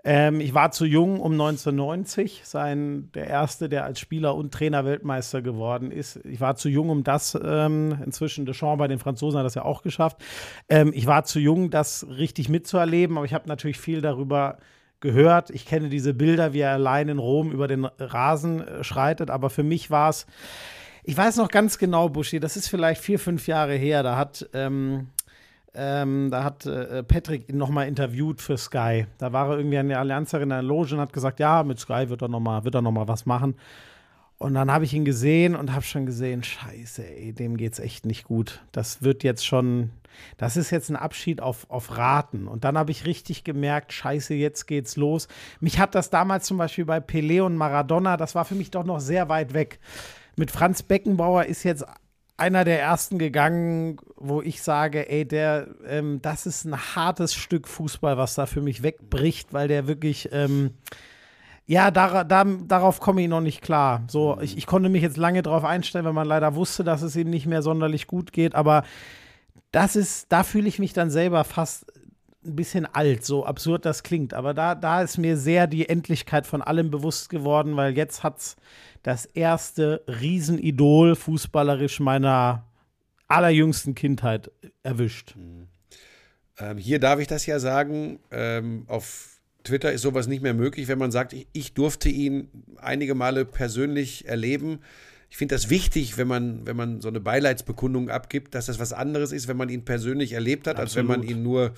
Ähm, ich war zu jung, um 1990 sein, der Erste, der als Spieler und Trainer Weltmeister geworden ist. Ich war zu jung, um das, ähm, inzwischen Deschamps bei den Franzosen hat das ja auch geschafft. Ähm, ich war zu jung, das richtig mitzuerleben, aber ich habe natürlich viel darüber gehört. Ich kenne diese Bilder, wie er allein in Rom über den Rasen äh, schreitet, aber für mich war es, ich weiß noch ganz genau, Buschi, das ist vielleicht vier, fünf Jahre her, da hat, ähm, ähm, da hat äh, Patrick ihn nochmal interviewt für Sky. Da war er irgendwie an der Allianzerin in der Loge und hat gesagt, ja, mit Sky wird er nochmal noch was machen. Und dann habe ich ihn gesehen und habe schon gesehen, scheiße, ey, dem geht's echt nicht gut. Das wird jetzt schon, das ist jetzt ein Abschied auf, auf Raten. Und dann habe ich richtig gemerkt, scheiße, jetzt geht's los. Mich hat das damals zum Beispiel bei Pelé und Maradona, das war für mich doch noch sehr weit weg. Mit Franz Beckenbauer ist jetzt einer der ersten gegangen, wo ich sage, ey, der, ähm, das ist ein hartes Stück Fußball, was da für mich wegbricht, weil der wirklich, ähm, ja, dar, dar, darauf komme ich noch nicht klar. So, ich, ich konnte mich jetzt lange darauf einstellen, weil man leider wusste, dass es ihm nicht mehr sonderlich gut geht, aber das ist, da fühle ich mich dann selber fast ein bisschen alt, so absurd das klingt. Aber da, da ist mir sehr die Endlichkeit von allem bewusst geworden, weil jetzt hat's das erste Riesenidol fußballerisch meiner allerjüngsten Kindheit erwischt. Ähm, hier darf ich das ja sagen. Ähm, auf Twitter ist sowas nicht mehr möglich, wenn man sagt, ich, ich durfte ihn einige Male persönlich erleben. Ich finde das wichtig, wenn man, wenn man so eine Beileidsbekundung abgibt, dass das was anderes ist, wenn man ihn persönlich erlebt hat, als wenn man Absolut. ihn nur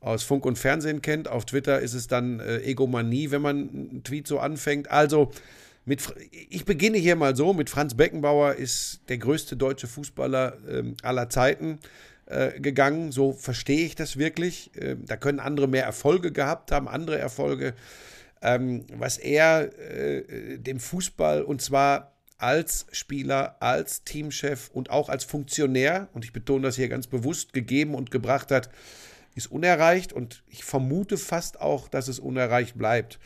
aus Funk und Fernsehen kennt. Auf Twitter ist es dann äh, Egomanie, wenn man einen Tweet so anfängt. Also, mit, ich beginne hier mal so: mit Franz Beckenbauer ist der größte deutsche Fußballer ähm, aller Zeiten äh, gegangen. So verstehe ich das wirklich. Ähm, da können andere mehr Erfolge gehabt haben, andere Erfolge. Ähm, was er äh, dem Fußball und zwar als Spieler, als Teamchef und auch als Funktionär, und ich betone das hier ganz bewusst, gegeben und gebracht hat, ist unerreicht und ich vermute fast auch, dass es unerreicht bleibt.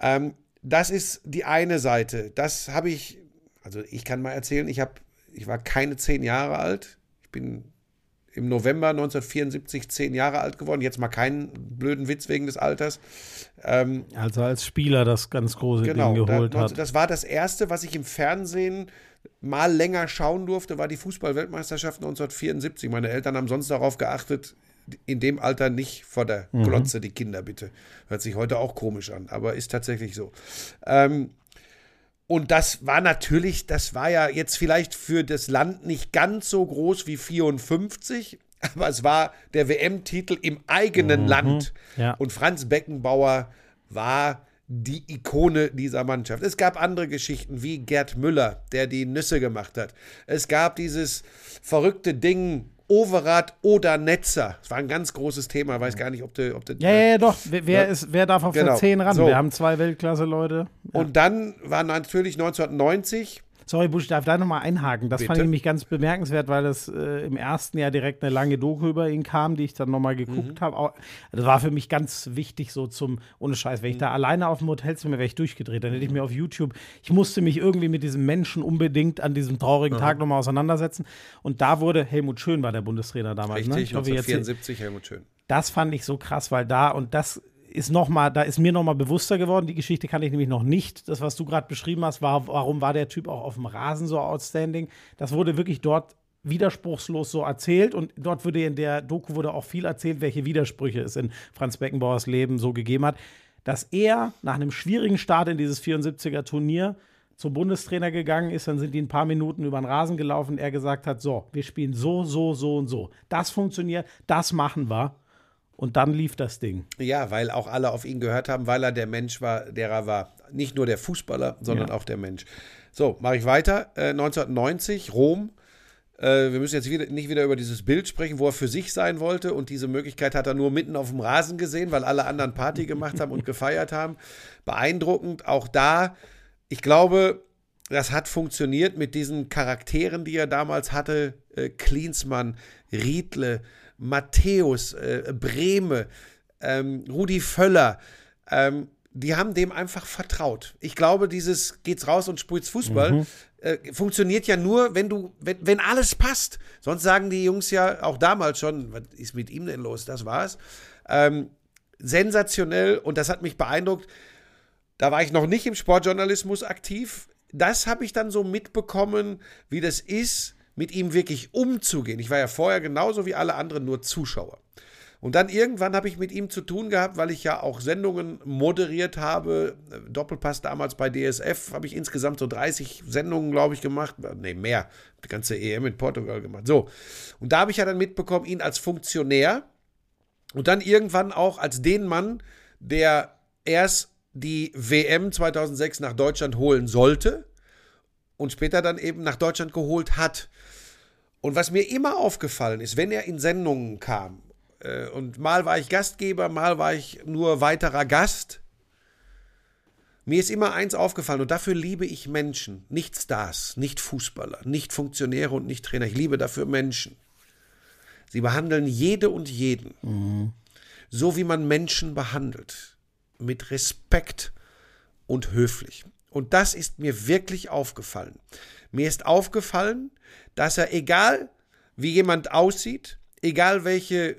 Ähm, das ist die eine Seite. Das habe ich, also ich kann mal erzählen, ich habe, ich war keine zehn Jahre alt. Ich bin im November 1974 zehn Jahre alt geworden. Jetzt mal keinen blöden Witz wegen des Alters. Ähm, Also als Spieler das ganz große genau, Ding geholt da, hat. das war das erste, was ich im Fernsehen mal länger schauen durfte, war die Fußball-Weltmeisterschaft 1974. Meine Eltern haben sonst darauf geachtet, in dem Alter nicht vor der Mhm. Glotze die Kinder bitte. Hört sich heute auch komisch an, aber ist tatsächlich so. Ähm, und das war natürlich, das war ja jetzt vielleicht für das Land nicht ganz so groß wie 54, aber es war der WM-Titel im eigenen Land. Mhm. ja. Und Franz Beckenbauer war die Ikone dieser Mannschaft. Es gab andere Geschichten wie Gerd Müller, der die Nüsse gemacht hat. Es gab dieses verrückte Ding Overath oder Netzer. Das war ein ganz großes Thema. Ich weiß gar nicht, ob du. Ob du Ja, ja, ja, doch. Wer, Ja. ist, wer darf auf Genau. der 10 ran? So. Wir haben zwei Weltklasse-Leute. Und dann war natürlich 1990 Sorry, Busch, ich darf da nochmal einhaken. Das fand Bitte. ich nämlich ganz bemerkenswert, weil das äh, im ersten Jahr direkt eine lange Doku über ihn kam, die ich dann nochmal geguckt Mhm. habe. Das war für mich ganz wichtig, so zum, ohne Scheiß, wenn ich Mhm. da alleine auf dem Hotelzimmer wäre ich durchgedreht, dann hätte ich mir auf YouTube, ich musste mich irgendwie mit diesem Menschen unbedingt an diesem traurigen Tag nochmal auseinandersetzen. Und da wurde, Helmut Schön war der Bundestrainer damals, ne? Richtig, Ich hoffe, jetzt- 1974 Helmut Schön. das fand ich so krass, weil da und das ist noch mal, da ist mir noch mal bewusster geworden. Die Geschichte kann ich nämlich noch nicht. Das, was du gerade beschrieben hast, war, warum war der Typ auch auf dem Rasen so outstanding? Das wurde wirklich dort widerspruchslos so erzählt und dort wurde in der Doku wurde auch viel erzählt, welche Widersprüche es in Franz Beckenbauers Leben so gegeben hat, dass er nach einem schwierigen Start in dieses 74er Turnier zum Bundestrainer gegangen ist, dann sind die ein paar Minuten über den Rasen gelaufen er gesagt hat, so, wir spielen so, so, so und so. Das funktioniert, das machen wir. Und dann lief das Ding. Ja, weil auch alle auf ihn gehört haben, weil er der Mensch war, der er war. Nicht nur der Fußballer, sondern Ja. auch der Mensch. So, mache ich weiter. Äh, 1990, Rom. Äh, wir müssen jetzt wieder, nicht wieder über dieses Bild sprechen, wo er für sich sein wollte. Und diese Möglichkeit hat er nur mitten auf dem Rasen gesehen, weil alle anderen Party gemacht haben und gefeiert haben. Beeindruckend. Auch da, ich glaube, das hat funktioniert mit diesen Charakteren, die er damals hatte. Äh, Klinsmann, Riedle, Matthäus, äh, Brehme, ähm, Rudi Völler. Ähm, die haben dem einfach vertraut. Ich glaube, dieses geht's raus und spielt's Fußball äh, funktioniert ja nur, wenn du, wenn, wenn alles passt. Sonst sagen die Jungs ja auch damals schon, was ist mit ihm denn los? Das war's. Ähm, sensationell und das hat mich beeindruckt. Da war ich noch nicht im Sportjournalismus aktiv. Das habe ich dann so mitbekommen, wie das ist, mit ihm wirklich umzugehen. Ich war ja vorher genauso wie alle anderen nur Zuschauer. Und dann irgendwann habe ich mit ihm zu tun gehabt, weil ich ja auch Sendungen moderiert habe. Doppelpass damals bei DSF habe ich insgesamt so 30 Sendungen, glaube ich, gemacht. Nee, mehr. Die ganze EM in Portugal gemacht. So. Und da habe ich ja dann mitbekommen, ihn als Funktionär und dann irgendwann auch als den Mann, der erst die WM 2006 nach Deutschland holen sollte und später dann eben nach Deutschland geholt hat. Und was mir immer aufgefallen ist, wenn er in Sendungen kam, äh, und mal war ich Gastgeber, mal war ich nur weiterer Gast, mir ist immer eins aufgefallen und dafür liebe ich Menschen, nicht Stars, nicht Fußballer, nicht Funktionäre und nicht Trainer. Ich liebe dafür Menschen. Sie behandeln jede und jeden so, wie man Menschen behandelt, mit Respekt und höflich. Und das ist mir wirklich aufgefallen. Mir ist aufgefallen, dass er, egal wie jemand aussieht, egal welche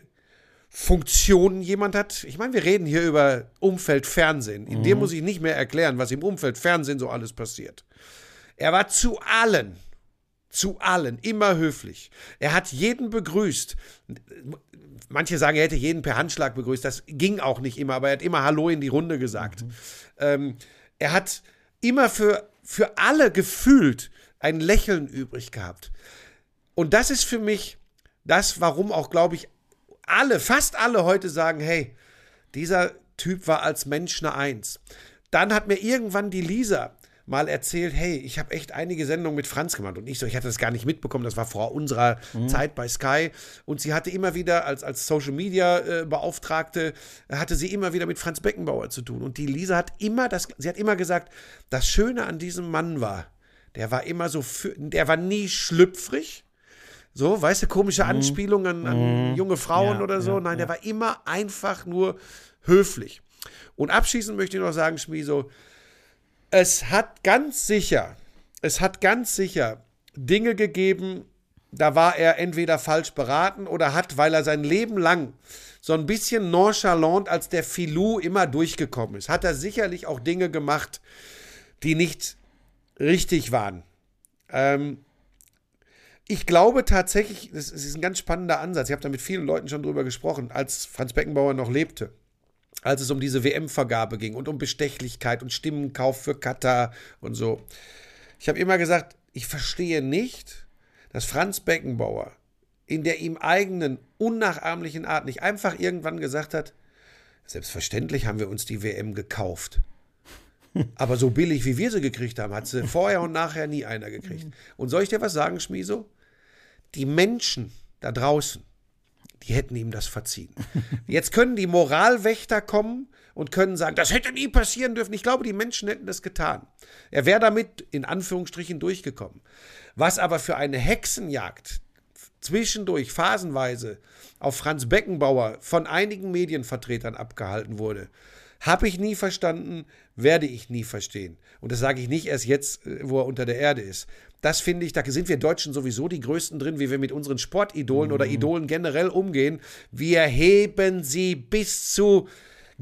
Funktionen jemand hat, ich meine, wir reden hier über Umfeld Fernsehen. In dir muss ich nicht mehr erklären, was im Umfeld Fernsehen so alles passiert. Er war zu allen, zu allen immer höflich. Er hat jeden begrüßt. Manche sagen, er hätte jeden per Handschlag begrüßt. Das ging auch nicht immer, aber er hat immer Hallo in die Runde gesagt. Ähm, er hat immer für, für alle gefühlt ein Lächeln übrig gehabt. Und das ist für mich das, warum auch, glaube ich, alle, fast alle heute sagen, hey, dieser Typ war als Mensch eine Eins. Dann hat mir irgendwann die Lisa mal erzählt, hey, ich habe echt einige Sendungen mit Franz gemacht. Und ich so, ich hatte das gar nicht mitbekommen, das war vor unserer Zeit bei Sky. Und sie hatte immer wieder, als, als Social Media äh, Beauftragte, hatte sie immer wieder mit Franz Beckenbauer zu tun. Und die Lisa hat immer das, sie hat immer gesagt, das Schöne an diesem Mann war, der war immer so, für, der war nie schlüpfrig. So, weißt du, komische Anspielungen an junge Frauen Ja, oder so. ja, Nein, der war immer einfach nur höflich. Und abschließend möchte ich noch sagen, Schmieso, es hat ganz sicher, es hat ganz sicher Dinge gegeben, da war er entweder falsch beraten oder hat, weil er sein Leben lang so ein bisschen nonchalant als der Filou immer durchgekommen ist, hat er sicherlich auch Dinge gemacht, die nicht richtig waren. Ähm, ich glaube tatsächlich, das ist ein ganz spannender Ansatz. Ich habe da mit vielen Leuten schon drüber gesprochen, als Franz Beckenbauer noch lebte. Als es um diese WM-Vergabe ging und um Bestechlichkeit und Stimmenkauf für Katar und so. Ich habe immer gesagt, ich verstehe nicht, dass Franz Beckenbauer in der ihm eigenen, unnachahmlichen Art nicht einfach irgendwann gesagt hat, selbstverständlich haben wir uns die WM gekauft. Aber so billig, wie wir sie gekriegt haben, hat sie vorher und nachher nie einer gekriegt. Und soll ich dir was sagen, Schmieso? Die Menschen da draußen, die hätten ihm das verziehen. Jetzt können die Moralwächter kommen und können sagen, das hätte nie passieren dürfen. Ich glaube, die Menschen hätten das getan. Er wäre damit in Anführungsstrichen durchgekommen. Was aber für eine Hexenjagd zwischendurch phasenweise auf Franz Beckenbauer von einigen Medienvertretern abgehalten wurde, habe ich nie verstanden, werde ich nie verstehen. Und das sage ich nicht erst jetzt, äh, wo er unter der Erde ist. Das finde ich, da sind wir Deutschen sowieso die Größten drin, wie wir mit unseren Sportidolen oder Idolen generell umgehen. Wir heben sie bis zu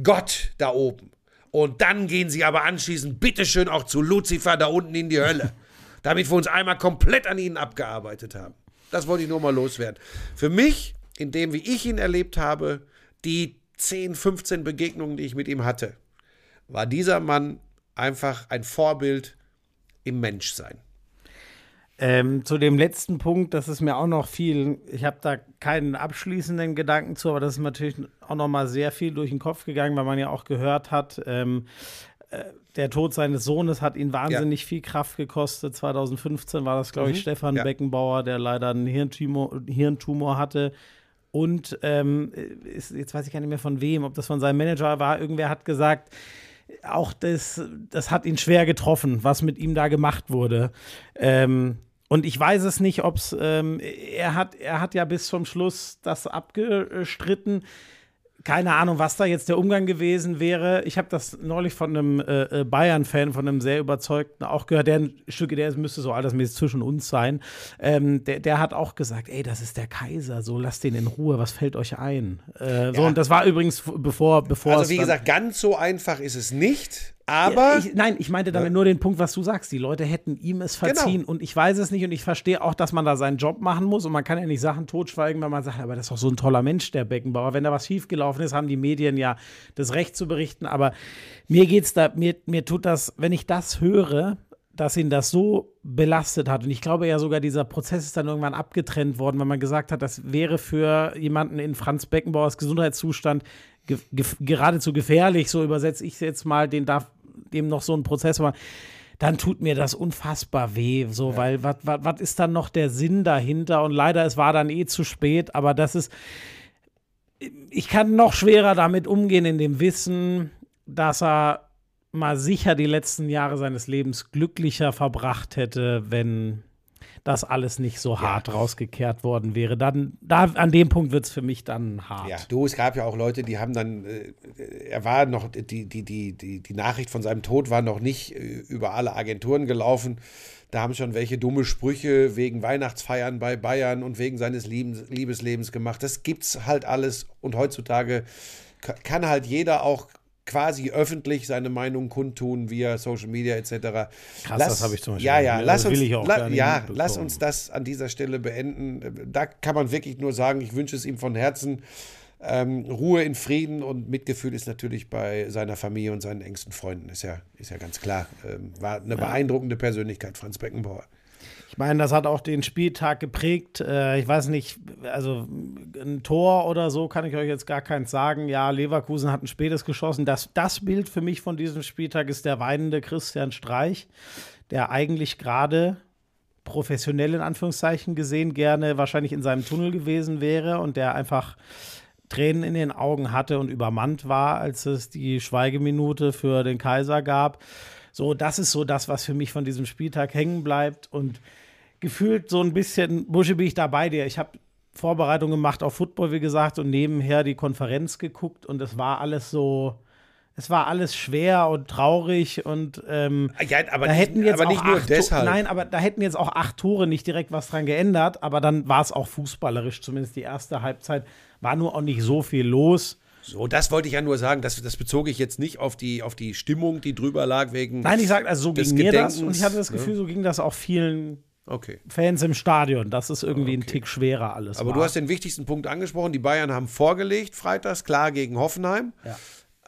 Gott da oben. Und dann gehen sie aber anschließend bitteschön auch zu Luzifer da unten in die Hölle. damit wir uns einmal komplett an ihnen abgearbeitet haben. Das wollte ich nur mal loswerden. Für mich, in dem, wie ich ihn erlebt habe, die 10, 15 Begegnungen, die ich mit ihm hatte, war dieser Mann einfach ein Vorbild im Menschsein. Ähm, zu dem letzten Punkt, das ist mir auch noch viel, ich habe da keinen abschließenden Gedanken zu, aber das ist natürlich auch noch mal sehr viel durch den Kopf gegangen, weil man ja auch gehört hat, ähm, äh, der Tod seines Sohnes hat ihn wahnsinnig viel Kraft gekostet. 2015 war das, glaube ich, Mhm. Stefan Ja. Beckenbauer, der leider einen Hirntumor, Hirntumor hatte. Und ähm, ist, jetzt weiß ich gar nicht mehr von wem, ob das von seinem Manager war. Irgendwer hat gesagt, auch das, das hat ihn schwer getroffen, was mit ihm da gemacht wurde. Ähm, und ich weiß es nicht, ob es, ähm, er, hat, er hat ja bis zum Schluss das abgestritten. Keine Ahnung, was da jetzt der Umgang gewesen wäre. Ich habe das neulich von einem äh, äh, Bayern-Fan, von einem sehr überzeugten auch gehört, der ein Stück, der müsste so altersmäßig zwischen uns sein. Ähm, der, der hat auch gesagt, ey, das ist der Kaiser, so lasst den in Ruhe, was fällt euch ein? Äh, So, Ja. und das war übrigens bevor, bevor Also wie gesagt, ganz so einfach ist es nicht, aber ich, nein, ich meinte damit nur den Punkt, was du sagst. Die Leute hätten ihm es verziehen Genau. und ich weiß es nicht und ich verstehe auch, dass man da seinen Job machen muss und man kann ja nicht Sachen totschweigen, wenn man sagt, aber das ist doch so ein toller Mensch, der Beckenbauer. Wenn da was schiefgelaufen ist, haben die Medien ja das Recht zu berichten. Aber mir geht's da, mir, mir tut das, wenn ich das höre, dass ihn das so belastet hat. Und ich glaube ja sogar, dieser Prozess ist dann irgendwann abgetrennt worden, weil man gesagt hat, das wäre für jemanden in Franz Beckenbauers Gesundheitszustand ge ge geradezu gefährlich, so übersetze ich es jetzt mal, den darf dem noch so ein Prozess machen. Dann tut mir das unfassbar weh, so, weil was ist dann noch der Sinn dahinter? Und leider, es war dann eh zu spät, aber das ist, ich kann noch schwerer damit umgehen in dem Wissen, dass er mal sicher die letzten Jahre seines Lebens glücklicher verbracht hätte, wenn das alles nicht so hart rausgekehrt worden wäre. Dann, da, an dem Punkt wird es für mich dann hart. Ja, du, es gab ja auch Leute, die haben dann, äh, er war noch, die, die, die, die, die Nachricht von seinem Tod war noch nicht äh, über alle Agenturen gelaufen. Da haben schon welche dumme Sprüche wegen Weihnachtsfeiern bei Bayern und wegen seines Liebens, Liebeslebens gemacht. Das gibt's halt alles und heutzutage ka- kann halt jeder auch quasi öffentlich seine Meinung kundtun via Social Media etc. Krass, das habe ich zum Beispiel Ja, ja, lass uns, la, ja, lass uns das an dieser Stelle beenden. Da kann man wirklich nur sagen, ich wünsche es ihm von Herzen. Ähm, Ruhe in Frieden und Mitgefühl ist natürlich bei seiner Familie und seinen engsten Freunden, ist ja, ist ja ganz klar. Ähm, war eine beeindruckende Persönlichkeit, Franz Beckenbauer. Ich meine, das hat auch den Spieltag geprägt. Äh, ich weiß nicht, also ein Tor oder so kann ich euch jetzt gar keins sagen. Ja, Leverkusen hat ein spätes geschossen. Das, das Bild für mich von diesem Spieltag ist der weinende Christian Streich, der eigentlich gerade professionell in Anführungszeichen gesehen gerne wahrscheinlich in seinem Tunnel gewesen wäre und der einfach Tränen in den Augen hatte und übermannt war, als es die Schweigeminute für den Kaiser gab. So, das ist so das, was für mich von diesem Spieltag hängen bleibt. Und gefühlt so ein bisschen, Busche, bin ich da bei dir. Ich habe Vorbereitung gemacht auf Football, wie gesagt, und nebenher die Konferenz geguckt und es war alles so, es war alles schwer und traurig und ähm, Ja, aber da nicht, hätten jetzt aber auch acht deshalb. Nein, aber da hätten jetzt auch acht Tore nicht direkt was dran geändert, aber dann war es auch fußballerisch, zumindest die erste Halbzeit, war nur auch nicht so viel los. So, das wollte ich ja nur sagen. Das, das bezog ich jetzt nicht auf die, auf die Stimmung, die drüber lag wegen. Nein, ich sag, also so ging mir das und ich hatte das ne? Gefühl, so ging das auch vielen Okay. Fans im Stadion. Das ist irgendwie ein Tick schwerer alles. Aber war. du hast den wichtigsten Punkt angesprochen. Die Bayern haben vorgelegt, freitags, klar gegen Hoffenheim. Ja.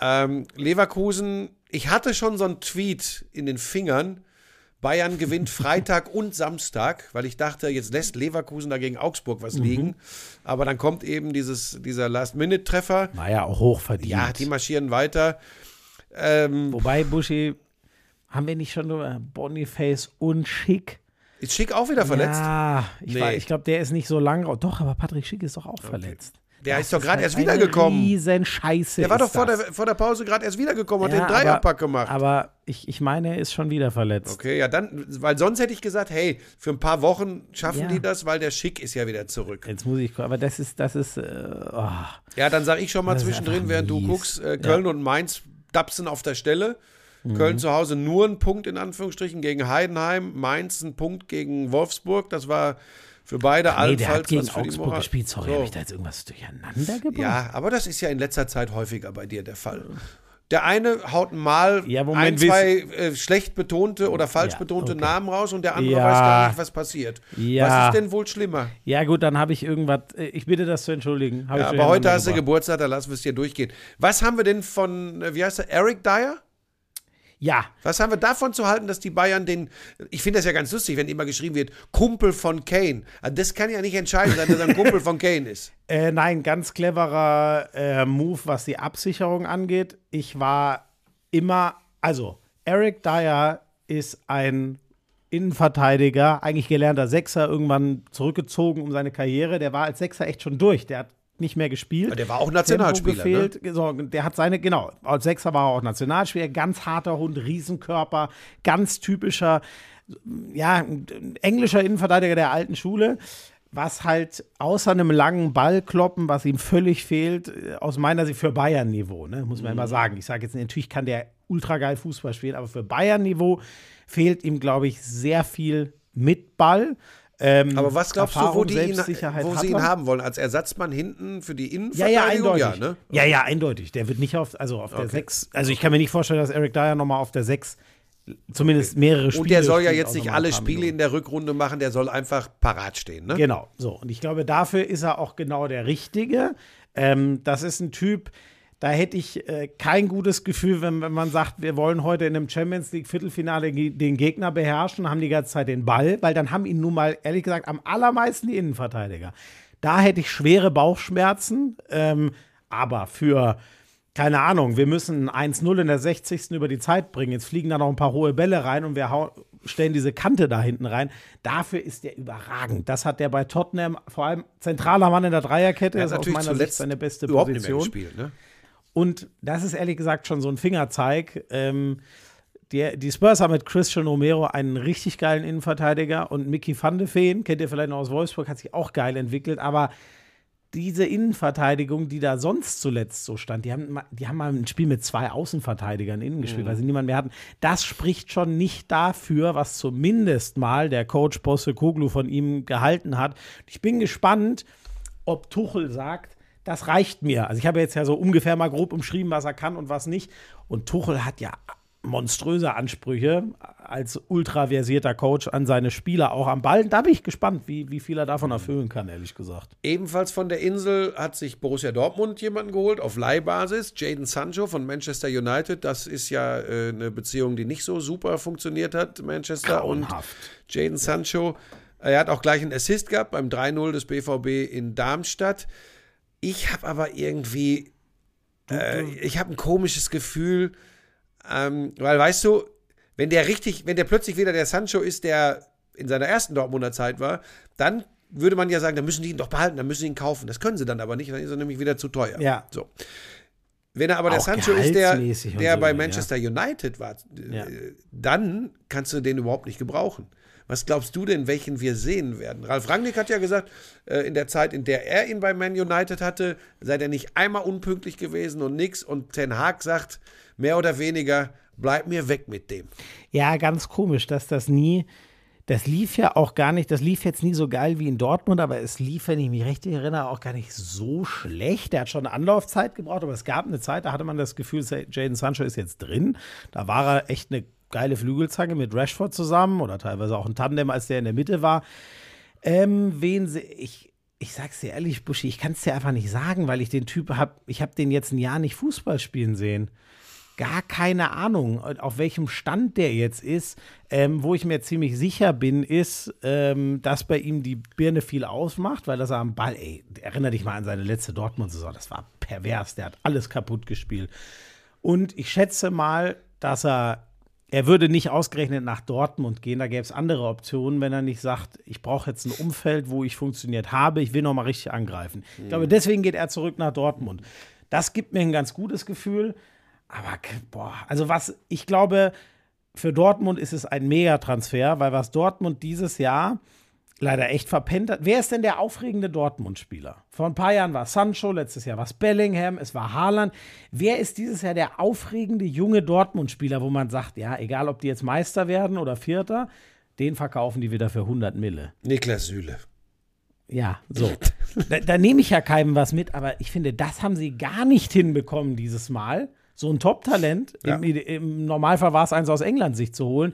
Ähm, Leverkusen, ich hatte schon so einen Tweet in den Fingern. Bayern gewinnt Freitag und Samstag, weil ich dachte, jetzt lässt Leverkusen da gegen Augsburg Mhm. was liegen. Aber dann kommt eben dieses, dieser Last-Minute-Treffer. Naja, auch hochverdient. Ja, die marschieren weiter. Ähm, Wobei, Buschi, haben wir nicht schon nur Boniface und Schick? ist Schick auch wieder verletzt? Ja, ich, Nee. war- ich glaube, der ist nicht so lang. Doch, aber Patrick Schick ist doch auch verletzt. Der Das ist doch gerade halt erst wiedergekommen. Riesen Scheiße. Der war doch vor der, vor der Pause gerade erst wiedergekommen und Ja, den Dreierpack aber, gemacht. Aber ich, ich meine, er ist schon wieder verletzt. Okay, ja, dann, weil sonst hätte ich gesagt, hey, für ein paar Wochen schaffen Ja. die das, weil der Schick ist ja wieder zurück. Jetzt muss ich, aber das ist, das ist, äh, oh. Ja, dann sage ich schon mal Das zwischendrin, während du mies. guckst, äh, Köln und Mainz dapsen auf der Stelle. Köln Mhm. zu Hause nur ein Punkt in Anführungsstrichen gegen Heidenheim, Mainz ein Punkt gegen Wolfsburg. Das war für beide Nee, der allenfalls hat gegen Augsburg gespielt. Sorry, So. habe ich da jetzt irgendwas durcheinander gebracht? Ja, aber das ist ja in letzter Zeit häufiger bei dir der Fall. Der eine haut mal Ja, ein, zwei äh, schlecht betonte oder falsch Ja, betonte okay. Namen raus und der andere Ja. weiß gar nicht, was passiert. Was ist denn wohl schlimmer? Ja, gut, dann habe ich irgendwas. äh, Ich bitte das zu entschuldigen. Aber heute hast du. Geburtstag, da lassen wir es dir durchgehen. Was haben wir denn von, äh, wie heißt er, Eric Dyer? Ja, Was haben wir davon zu halten, dass die Bayern den, ich finde das ja ganz lustig, wenn immer geschrieben wird, Kumpel von Kane. Also das kann ja nicht entscheidend sein, dass er ein Kumpel von Kane ist. Äh, nein, ganz cleverer äh, Move, was die Absicherung angeht. Ich war immer, also Eric Dyer ist ein Innenverteidiger, eigentlich gelernter Sechser, irgendwann zurückgezogen um seine Karriere. Der war als Sechser echt schon durch. Der hat nicht mehr gespielt. Aber der war auch Nationalspieler. Ne? gefehlt. So, der hat seine, genau, als Sechser war er auch Nationalspieler, ganz harter Hund, Riesenkörper, ganz typischer, ja, englischer Innenverteidiger der alten Schule. Was halt außer einem langen Ballkloppen, was ihm völlig fehlt, äh, aus meiner Sicht für Bayern-Niveau, ne, muss man immer sagen. Ich sage jetzt, natürlich kann der ultra geil Fußball spielen, aber für Bayern-Niveau fehlt ihm, glaube ich, sehr viel mit Ball. Ähm, Aber was glaubst du, wo, Erfahrung, die ihn, wo sie ihn haben wollen? Als Ersatzmann hinten für die Ja, Innenverteidigung? ja, eindeutig. ne? Ja, ja, eindeutig. Der wird nicht auf, also auf der 6. Also ich kann mir nicht vorstellen, dass Eric Dyer nochmal auf der 6 zumindest mehrere Spiele Und der soll ja jetzt nicht alle Spiele in der Rückrunde machen, der soll einfach parat stehen. Ne? Genau, so. Und ich glaube, dafür ist er auch genau der Richtige. Ähm, das ist ein Typ, da hätte ich äh, kein gutes Gefühl, wenn, wenn man sagt, wir wollen heute in einem Champions League Viertelfinale den Gegner beherrschen, haben die ganze Zeit den Ball, weil dann haben ihn nun mal, ehrlich gesagt, am allermeisten die Innenverteidiger. Da hätte ich schwere Bauchschmerzen, ähm, aber für, keine Ahnung, wir müssen 1-0 in der 60. über die Zeit bringen. Jetzt fliegen da noch ein paar hohe Bälle rein und wir hau- stellen diese Kante da hinten rein. Dafür ist der überragend. Das hat der bei Tottenham, vor allem zentraler Mann in der Dreierkette, Er ist aus meiner Sicht zuletzt seine beste überhaupt nicht mehr Position. gespielt. Ne? Und das ist ehrlich gesagt schon so ein Fingerzeig. Ähm, die, die Spurs haben mit Christian Romero einen richtig geilen Innenverteidiger und Mickey van de Veen, kennt ihr vielleicht noch aus Wolfsburg, hat sich auch geil entwickelt, aber diese Innenverteidigung, die da sonst zuletzt so stand, die haben, die haben mal ein Spiel mit zwei Außenverteidigern innen gespielt, weil sie niemand mehr hatten. Das spricht schon nicht dafür, was zumindest mal der Coach Bosse Koglu von ihm gehalten hat. Ich bin gespannt, ob Tuchel sagt, das reicht mir. Also ich habe jetzt ja so ungefähr mal grob umschrieben, was er kann und was nicht. Und Tuchel hat ja monströse Ansprüche als ultraversierter Coach an seine Spieler, auch am Ball. Da bin ich gespannt, wie, wie viel er davon erfüllen kann, ehrlich gesagt. Ebenfalls von der Insel hat sich Borussia Dortmund jemanden geholt, auf Leihbasis. Jaden Sancho von Manchester United. Das ist ja äh, eine Beziehung, die nicht so super funktioniert hat, Manchester Grauenhaft. und Jaden Sancho. Er hat auch gleich einen Assist gehabt beim 3-0 des BVB in Darmstadt. Ich habe aber irgendwie, äh, ich habe ein komisches Gefühl, ähm, weil weißt du, wenn der richtig, wenn der plötzlich wieder der Sancho ist, der in seiner ersten Dortmunder Zeit war, dann würde man ja sagen, dann müssen die ihn doch behalten, dann müssen sie ihn kaufen. Das können sie dann aber nicht, dann ist er nämlich wieder zu teuer. Ja. So. Wenn er aber der Auch Sancho ist, der, der so, bei ja. Manchester United war, äh, Ja. dann kannst du den überhaupt nicht gebrauchen. Was glaubst du denn, welchen wir sehen werden? Ralf Rangnick hat ja gesagt, äh, in der Zeit, in der er ihn bei Man United hatte, sei der nicht einmal unpünktlich gewesen und nix. Und Ten Hag sagt, mehr oder weniger, bleib mir weg mit dem. Ja, ganz komisch, dass das nie, das lief ja auch gar nicht, das lief jetzt nie so geil wie in Dortmund, aber es lief, wenn ich mich richtig erinnere, auch gar nicht so schlecht. Der hat schon Anlaufzeit gebraucht, aber es gab eine Zeit, da hatte man das Gefühl, Jaden Sancho ist jetzt drin. Da war er echt eine geile Flügelzange mit Rashford zusammen oder teilweise auch ein Tandem, als der in der Mitte war. Ähm, wen sie, ich, ich sag's dir ehrlich, Buschi, ich kann es dir einfach nicht sagen, weil ich den Typ hab, ich habe den jetzt ein Jahr nicht Fußball spielen sehen gar keine Ahnung, auf welchem Stand der jetzt ist. Ähm, wo ich mir ziemlich sicher bin, ist, ähm, dass bei ihm die Birne viel ausmacht, weil das er am Ball, ey, erinnere dich mal an seine letzte Dortmund-Saison, das war pervers, der hat alles kaputt gespielt. Und ich schätze mal, dass er, er würde nicht ausgerechnet nach Dortmund gehen, da gäbe es andere Optionen, wenn er nicht sagt, ich brauche jetzt ein Umfeld, wo ich funktioniert habe, ich will noch mal richtig angreifen. Ich glaube, deswegen geht er zurück nach Dortmund. Das gibt mir ein ganz gutes Gefühl. Aber, boah, also was, ich glaube, für Dortmund ist es ein Megatransfer, weil was Dortmund dieses Jahr leider echt verpennt hat. Wer ist denn der aufregende Dortmund-Spieler? Vor ein paar Jahren war Sancho, letztes Jahr war es Bellingham, es war Haaland. Wer ist dieses Jahr der aufregende junge Dortmund-Spieler, wo man sagt, ja, egal ob die jetzt Meister werden oder Vierter, den verkaufen die wieder für 100 Mille. Niklas Süle. Ja, so. da, da nehme ich ja keinem was mit, aber ich finde, das haben sie gar nicht hinbekommen dieses Mal. so ein Top-Talent, Ja. im, im Normalfall war es eins aus England, sich zu holen.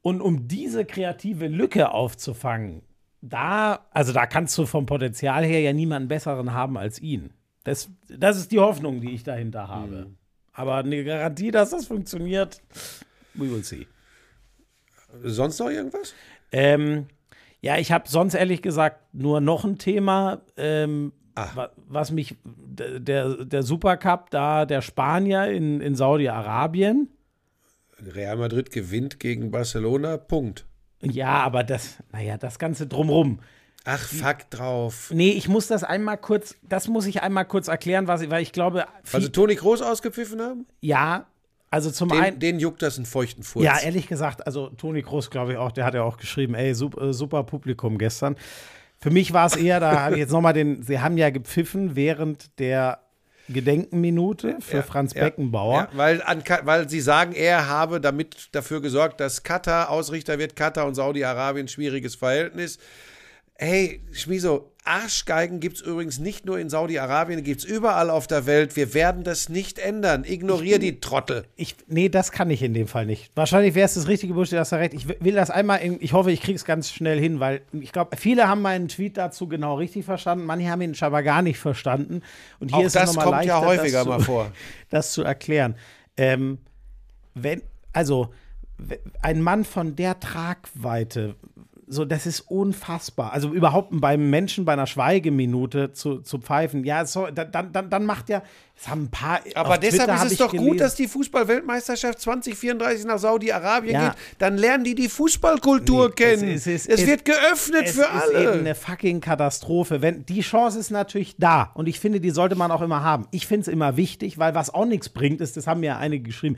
Und um diese kreative Lücke aufzufangen, da, also da kannst du vom Potenzial her ja niemanden besseren haben als ihn. Das, das ist die Hoffnung, die ich dahinter habe. Aber eine Garantie, dass das funktioniert, we will see. Sonst noch irgendwas? Ähm, ja, ich habe sonst ehrlich gesagt nur noch ein Thema, ähm, wa- was mich, der, der Supercup da, der Spanier in, in Saudi-Arabien. Real Madrid gewinnt gegen Barcelona, Punkt. Ja, aber das, naja, das Ganze drumrum. Ach, fuck drauf. Nee, ich muss das einmal kurz, das muss ich einmal kurz erklären, was ich, weil ich glaube, Also Toni Groß ausgepfiffen haben? ja, also zum Den, einen. den juckt das einen feuchten Furz. Ja, ehrlich gesagt, also Toni Groß, glaube ich auch, der hat ja auch geschrieben, ey, super, äh, super Publikum gestern. Für mich war es eher, da habe ich jetzt nochmal den, sie haben ja gepfiffen während der Gedenkenminute für Ja, Franz Beckenbauer. Ja, weil, an, weil sie sagen, er habe damit dafür gesorgt, dass Katar Ausrichter wird. Katar und Saudi-Arabien schwieriges Verhältnis. Hey, Schmiso, Arschgeigen gibt es übrigens nicht nur in Saudi-Arabien, gibt es überall auf der Welt. Wir werden das nicht ändern. Ignorier die Trottel. Ich, nee, das kann ich in dem Fall nicht. Wahrscheinlich wäre es das richtige Busch, hast du recht. Ich will das einmal, in, ich hoffe, ich kriege es ganz schnell hin, weil ich glaube, viele haben meinen Tweet dazu genau richtig verstanden, manche haben ihn scheinbar gar nicht verstanden. Und hier Auch ist es das mal kommt ja leichter, häufiger das mal zu, vor. Das zu erklären. Ähm, wenn, also, ein Mann von der Tragweite, so, das ist unfassbar. Also überhaupt beim Menschen bei einer Schweigeminute zu, zu pfeifen, ja, so, dann, dann, dann macht ja, es haben ein paar. Aber deshalb Twitter ist es doch gelesen, gut, dass die Fußball-Weltmeisterschaft 2034 nach Saudi-Arabien Ja. geht. Dann lernen die die Fußballkultur Nee, kennen. es Es, ist- es- wird geöffnet es für ist eben alle. eine fucking Katastrophe. Wenn, die Chance ist natürlich da und ich finde, die sollte man auch immer haben. Ich finde es immer wichtig, weil was auch nichts bringt, ist, das haben mir einige geschrieben.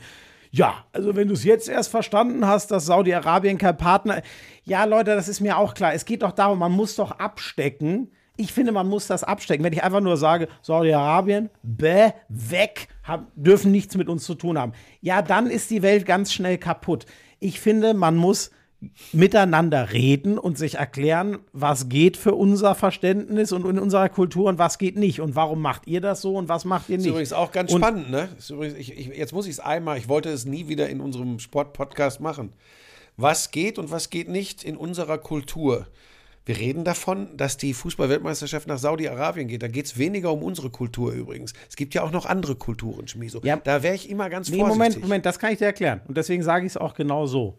Ja, also wenn du es jetzt erst verstanden hast, dass Saudi-Arabien kein Partner. Ja, Leute, das ist mir auch klar. Es geht doch darum, man muss doch abstecken. Ich finde, man muss das abstecken. Wenn ich einfach nur sage, Saudi-Arabien, bäh, weg, hab, dürfen nichts mit uns zu tun haben. Ja, dann ist die Welt ganz schnell kaputt. Ich finde, man muss miteinander reden und sich erklären, was geht für unser Verständnis und in unserer Kultur und was geht nicht und warum macht ihr das so und was macht ihr ist nicht. übrigens auch ganz Und- spannend, ne? Ist übrigens, ich, ich, jetzt muss ich es einmal, ich wollte es nie wieder in unserem Sport-Podcast machen. Was geht und was geht nicht in unserer Kultur? Wir reden davon, dass die Fußball-Weltmeisterschaft nach Saudi-Arabien geht. Da geht es weniger um unsere Kultur übrigens. Es gibt ja auch noch andere Kulturen, Schmiso. Ja. Da wäre ich immer ganz Nee, vorsichtig. Moment, Moment, das kann ich dir erklären. Und deswegen sage ich es auch genau so.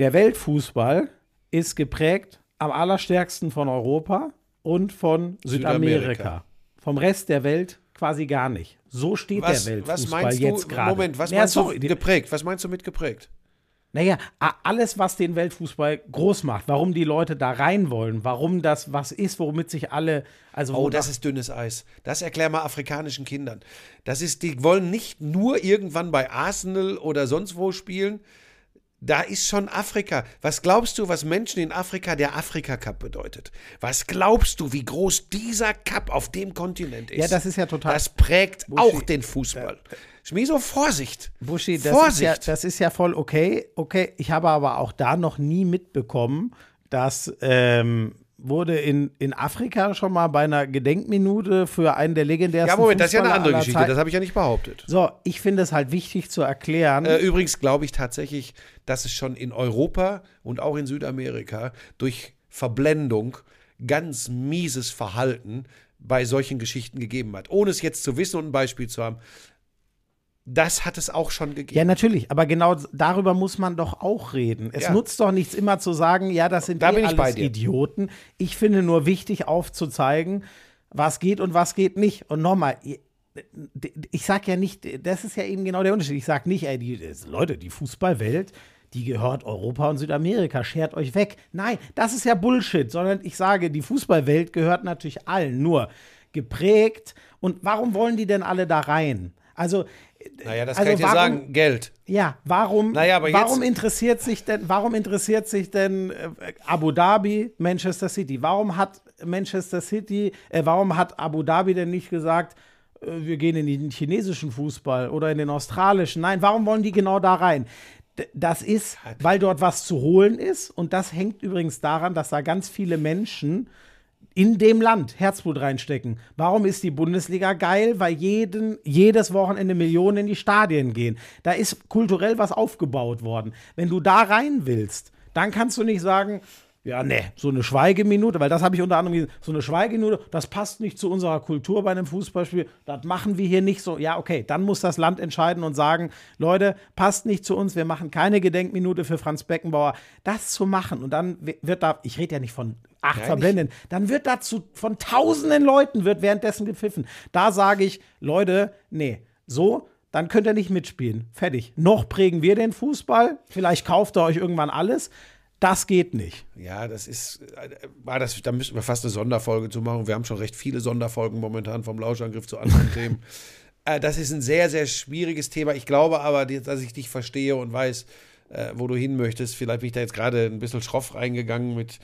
Der Weltfußball ist geprägt am allerstärksten von Europa und von Südamerika. Südamerika. Vom Rest der Welt quasi gar nicht. So steht Was, der Weltfußball was du, jetzt gerade. Moment, was meinst sorry, du geprägt? Was meinst du mit geprägt? Naja, alles, was den Weltfußball groß macht, warum die Leute da rein wollen, warum das was ist, womit sich alle, also Oh, das ist dünnes Eis. Das erklär mal afrikanischen Kindern. Das ist, die wollen nicht nur irgendwann bei Arsenal oder sonst wo spielen. Da ist schon Afrika. Was glaubst du, was Menschen in Afrika der Afrika Cup bedeutet? Was glaubst du, wie groß dieser Cup auf dem Kontinent ist? Ja, das ist ja total- Das prägt Buschi, auch den Fußball. Schmieso, Vorsicht. Buschi, das ist, Vorsicht. ja, das ist ja voll okay. Okay, ich habe aber auch da noch nie mitbekommen, dass ähm, wurde in, in Afrika schon mal bei einer Gedenkminute für einen der legendärsten ja, Moment, das ist ja eine Fußballer andere Geschichte. Das habe ich ja nicht behauptet. So, ich finde es halt wichtig zu erklären. Äh, übrigens glaube ich tatsächlich, dass es schon in Europa und auch in Südamerika durch Verblendung ganz mieses Verhalten bei solchen Geschichten gegeben hat. Ohne es jetzt zu wissen und ein Beispiel zu haben. Das hat es auch schon gegeben. ja, natürlich, aber genau darüber muss man doch auch reden. Es Ja. nutzt doch nichts immer zu sagen, ja, das sind Da eh alles. Idioten. Ich finde nur wichtig aufzuzeigen, was geht und was geht nicht. Und nochmal, ich sag ja nicht, das ist ja eben genau der Unterschied. Ich sag nicht, ey, die, Leute, die Fußballwelt, die gehört Europa und Südamerika, schert euch weg. Nein, das ist ja Bullshit, sondern ich sage, die Fußballwelt gehört natürlich allen, nur geprägt. Und warum wollen die denn alle da rein? Also, naja, das also kann ich dir warum- sagen. Geld. ja, warum, Naja, aber warum interessiert sich denn, warum interessiert sich denn äh, Abu Dhabi, Manchester City? Warum hat Manchester City, äh, warum hat Abu Dhabi denn nicht gesagt, äh, wir gehen in den chinesischen Fußball oder in den australischen? Nein, warum wollen die genau da rein? Das ist, weil dort was zu holen ist und das hängt übrigens daran, dass da ganz viele Menschen in dem Land Herzblut reinstecken. Warum ist die Bundesliga geil? Weil jeden, jedes Wochenende Millionen in die Stadien gehen. Da ist kulturell was aufgebaut worden. Wenn du da rein willst, dann kannst du nicht sagen, ja, ne, so eine Schweigeminute, weil das habe ich unter anderem gesehen, so eine Schweigeminute, das passt nicht zu unserer Kultur bei einem Fußballspiel, das machen wir hier nicht so. Ja, okay, dann muss das Land entscheiden und sagen, Leute, passt nicht zu uns, wir machen keine Gedenkminute für Franz Beckenbauer. Das zu machen und dann wird da, ich rede ja nicht von acht Nein, Verblendeten, dann wird dazu von tausenden Leuten wird währenddessen gepfiffen. Da sage ich, Leute, nee, so dann könnt ihr nicht mitspielen. Fertig. Noch prägen wir den Fußball. Vielleicht kauft ihr euch irgendwann alles. Das geht nicht. Ja, das ist, äh, war das, da müssen wir fast eine Sonderfolge zu machen. Wir haben schon recht viele Sonderfolgen momentan vom Lauschangriff zu anderen Themen. Äh, das ist ein sehr, sehr schwieriges Thema. Ich glaube aber, dass ich dich verstehe und weiß, äh, wo du hin möchtest. Vielleicht bin ich da jetzt gerade ein bisschen schroff reingegangen mit.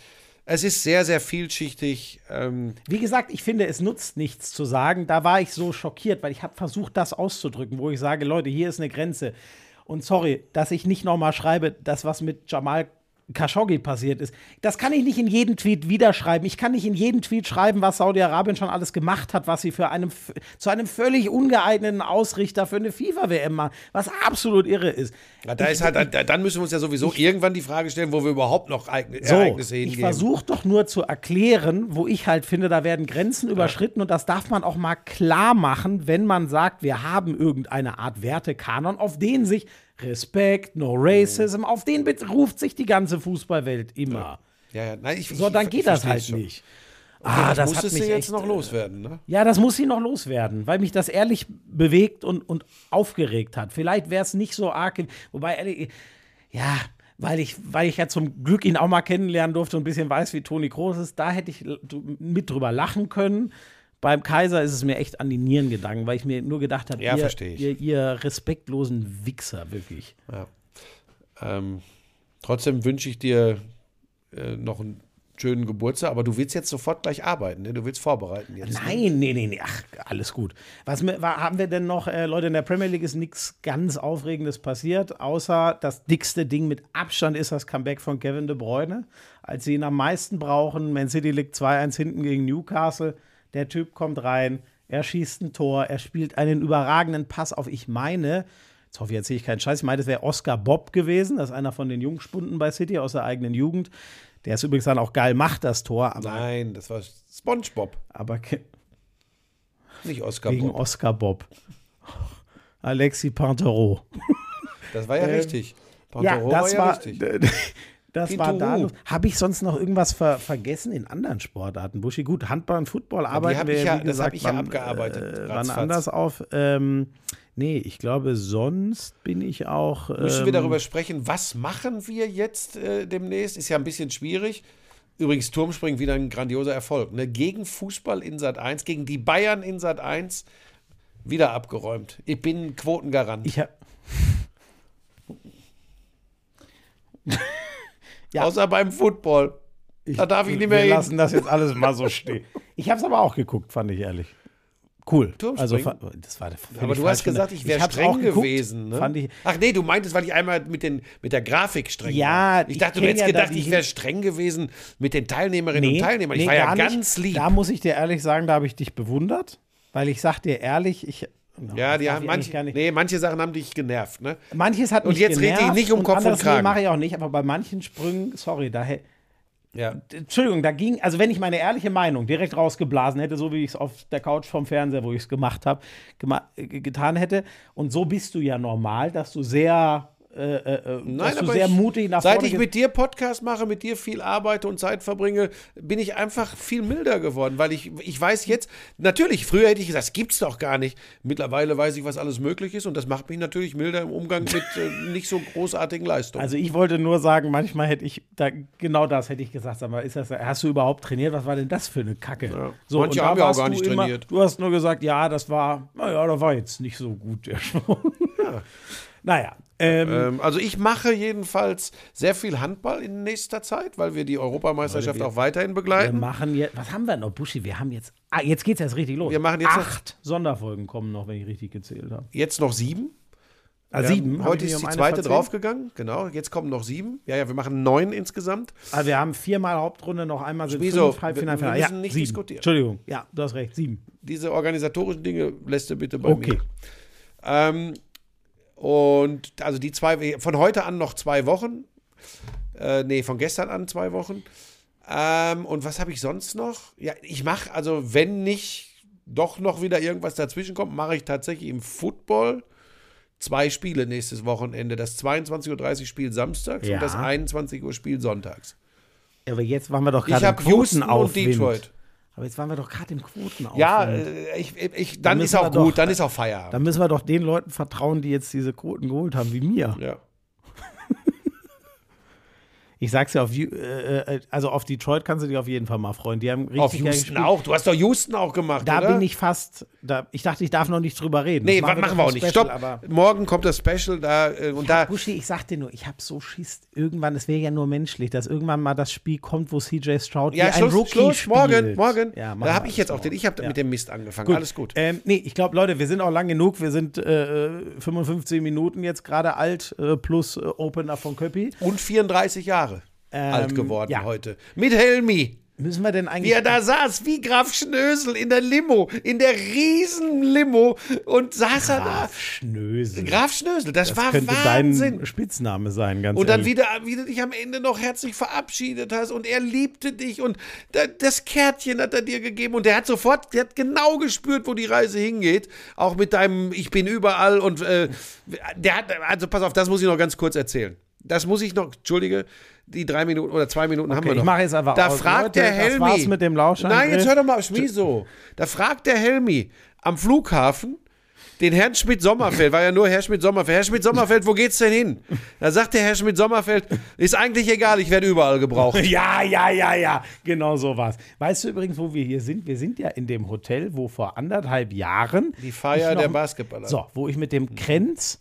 Es ist sehr, sehr vielschichtig. Ähm, Wie gesagt, ich finde, es nutzt nichts zu sagen. Da war ich so schockiert, weil ich habe versucht, das auszudrücken, wo ich sage, Leute, hier ist eine Grenze. Und sorry, dass ich nicht nochmal schreibe, das, was mit Jamal Khashoggi passiert ist. Das kann ich nicht in jedem Tweet wiederschreiben. Ich kann nicht in jedem Tweet schreiben, was Saudi-Arabien schon alles gemacht hat, was sie für einem, zu einem völlig ungeeigneten Ausrichter für eine FIFA-WM machen, was absolut irre ist. ja, da ist halt, da- dann müssen wir uns ja sowieso irgendwann die Frage stellen, wo wir überhaupt noch Ereign- So, Ereignisse ich hingehen. versuche doch nur zu erklären, wo ich halt finde, da werden Grenzen überschritten und das darf man auch mal klar machen, wenn man sagt, wir haben irgendeine Art Wertekanon, auf den sich Respekt, No Racism, auf den beruft sich die ganze Fußballwelt immer. ja, ja, nein, ich, So, ich- dann ich geht das versteh's halt schon. nicht. Ah, das, das muss hat es mich jetzt echt, noch äh, loswerden, ne? Ja, das muss sie noch loswerden, weil mich das ehrlich bewegt und, und aufgeregt hat. Vielleicht wäre es nicht so arg, wobei, ehrlich, ja, weil ich, weil ich ja zum Glück ihn auch mal kennenlernen durfte und ein bisschen weiß, wie Toni Kroos ist, da hätte ich mit drüber lachen können. Beim Kaiser ist es mir echt an die Nieren gegangen, weil ich mir nur gedacht habe, Ja, ihr, ihr, ihr respektlosen Wichser, wirklich. Ähm, trotzdem wünsche ich dir äh, noch einen schönen Geburtstag, aber du willst jetzt sofort gleich arbeiten, ne? Du willst vorbereiten jetzt. Ne? Nein, nee, nee, nee, ach, alles gut. Was mir- wa- haben wir denn noch, äh, Leute, in der Premier League ist nichts ganz Aufregendes passiert, außer das dickste Ding mit Abstand ist das Comeback von Kevin De Bruyne. Als sie ihn am meisten brauchen, Man City liegt 2-1 hinten gegen Newcastle, der Typ kommt rein, er schießt ein Tor, er spielt einen überragenden Pass auf, ich meine, jetzt hoffe ich, erzähle ich keinen Scheiß, ich meine, das wäre Oscar Bob gewesen, das ist einer von den Jungspunden bei City aus der eigenen Jugend. Der ist übrigens dann auch geil, macht das Tor, Nein, das war SpongeBob, aber nicht Oscar Wegen Bob. Oscar Bob. Alexis Pantereau. Das war ja richtig. Ähm, Ja, Pantereau das ja war, richtig. das war da. Los. Habe ich sonst noch irgendwas ver vergessen in anderen Sportarten? Buschi, gut, Handball und Football arbeiten hab wir, ja- wie das hab gesagt, ich ja abgearbeitet, Äh, wann anders auf. Ähm, nee, ich glaube, sonst bin ich auch. Müssen ähm, wir darüber sprechen, was machen wir jetzt äh, demnächst? Ist ja ein bisschen schwierig. Übrigens, Turmspringen wieder ein grandioser Erfolg. Ne? Gegen Fußball in Sat 1, gegen die Bayern in Sat 1 wieder abgeräumt. Ich bin Quotengarant. Ich hab, ja. Außer beim Football. da darf ich nicht mehr Wir hin. lassen das jetzt alles mal so stehen. Ich habe es aber auch geguckt, fand ich ehrlich. Cool. Turmspringen? Also, das war der Aber du hast gesagt, ich wäre streng geguckt, gewesen. Ne? Fand ich, Ach nee, du meintest, weil ich einmal mit, den, mit der Grafik streng Ja, war. Ich ich dachte, du kenn hättest ja da gedacht, ich wäre streng gewesen mit den Teilnehmerinnen und Teilnehmern. Ich war ja gar nicht. ganz lieb. Da muss ich dir ehrlich sagen, da habe ich dich bewundert, weil ich sag dir ehrlich, ich. Ja, die haben manche, nee, manche Sachen haben dich genervt. Ne? Manches hat Und mich jetzt rede ich nicht um Kopf und anderes Kragen. mache ich auch nicht, aber bei manchen Sprüngen, sorry, da Ja. Entschuldigung, da ging, also wenn ich meine ehrliche Meinung direkt rausgeblasen hätte, so wie ich es auf der Couch vom Fernseher, wo ich es gemacht habe, gema getan hätte, und so bist du ja normal, dass du sehr, äh, äh, Nein, dass du sehr ich, mutig nach Seit vorne ich gehst. mit dir Podcast mache, mit dir viel arbeite und Zeit verbringe, bin ich einfach viel milder geworden, weil ich, ich weiß jetzt, natürlich, früher hätte ich gesagt, das gibt's doch gar nicht. Mittlerweile weiß ich, was alles möglich ist und das macht mich natürlich milder im Umgang mit äh, nicht so großartigen Leistungen. Also ich wollte nur sagen, manchmal hätte ich da genau das hätte ich gesagt. Sag mal, ist das, hast du überhaupt trainiert? Was war denn das für eine Kacke? So, Manche haben ja auch gar nicht trainiert. Du hast nur gesagt, ja, das war, naja, da war jetzt nicht so gut der Schwung. Naja, ähm, Ähm, also ich mache jedenfalls sehr viel Handball in nächster Zeit, weil wir die Europameisterschaft auch weiterhin wir begleiten. machen jetzt, was haben wir noch, Buschi? Wir haben jetzt, ah, jetzt geht's erst richtig los. Wir machen jetzt noch- acht Sonderfolgen kommen noch, wenn ich richtig gezählt habe. Jetzt noch sieben. Ah, Wir sieben? Heute ist um die zweite draufgegangen. Genau, jetzt kommen noch sieben. Ja, ja, wir machen neun insgesamt. Also wir haben viermal Hauptrunde, noch einmal sind Wieso? fünf, Halbfinale, Wir- wir Finale. müssen ja, nicht sieben. diskutieren. Entschuldigung, ja, du hast recht, sieben. Diese organisatorischen Dinge lässt du bitte bei Okay. mir. Ähm, und also die zwei, von heute an noch zwei Wochen. Äh, nee, von gestern an zwei Wochen. Ähm, und was habe ich sonst noch? Ja, ich mache, also wenn nicht doch noch wieder irgendwas dazwischen kommt, mache ich tatsächlich im Football zwei Spiele nächstes Wochenende. Das 22.30 Uhr Spiel samstags Ja. und das 21 Uhr Spiel sonntags. Aber jetzt waren wir doch Ich gerade Houston und. Detroit. Aber jetzt waren wir doch gerade im Quotenaufwind. Ja, äh, ich, ich, dann müssen ist auch wir doch- gut, dann ist auch Feierabend. Dann müssen wir doch den Leuten vertrauen, die jetzt diese Quoten geholt haben, wie mir. Ja. Ich sag's ja, auf, Ju- äh, äh, also auf Detroit kannst du dich auf jeden Fall mal freuen. Die haben richtig Auf Houston auch. Du hast doch Houston auch gemacht, Da oder? bin ich fast, da, ich dachte, ich darf noch nicht drüber reden. Nee, Das machen, machen wir auch nicht. Special, Stopp. Aber Morgen kommt das Special da äh, und da. Buschi, ich sag dir nur, ich habe so Schiss, irgendwann, es wäre ja nur menschlich, dass irgendwann mal das Spiel kommt, wo CJ Stroud wie Ja, ein Schluss, Rookie Schluss, spielt. morgen, morgen. Ja, da habe ich jetzt auch den. Ich habe Ja. mit dem Mist angefangen. Alles gut. Ähm, nee, ich glaube, Leute, wir sind auch lang genug. Wir sind äh, 55 Minuten jetzt gerade alt, äh, plus äh, Opener von Köppi. Und 34 Jahre alt geworden ja. heute. Mit Helmi. Müssen wir denn Wie eigentlich. er da saß, wie Graf Schnösel in der Limo, in der riesen Limo und saß er da. Graf Schnösel. Graf Schnösel, das, das war könnte Wahnsinn. dein Spitzname sein, ganz Und dann ehrlich. wieder, wie du dich am Ende noch herzlich verabschiedet hast und er liebte dich und da, das Kärtchen hat er dir gegeben und der hat sofort, der hat genau gespürt, wo die Reise hingeht. Auch mit deinem Ich bin überall und äh, der hat, also pass auf, das muss ich noch ganz kurz erzählen. Das muss ich noch, entschuldige, die drei Minuten oder zwei Minuten haben Okay, wir noch. ich mache jetzt einfach Da aus. fragt Leute, der das Helmi. war's mit dem Lauschangriff. Nein, jetzt hör doch mal, wieso? Da fragt der Helmi am Flughafen, den Herrn Schmidt-Sommerfeld, war ja nur Herr Schmidt-Sommerfeld. Herr Schmidt-Sommerfeld, wo geht's denn hin? Da sagt der Herr Schmidt-Sommerfeld, ist eigentlich egal, ich werde überall gebraucht. Ja, ja, ja, ja, genau so war's. Weißt du übrigens, wo wir hier sind? Wir sind ja in dem Hotel, wo vor anderthalb Jahren Die Feier noch- der Basketballer. So, wo ich mit dem Krenz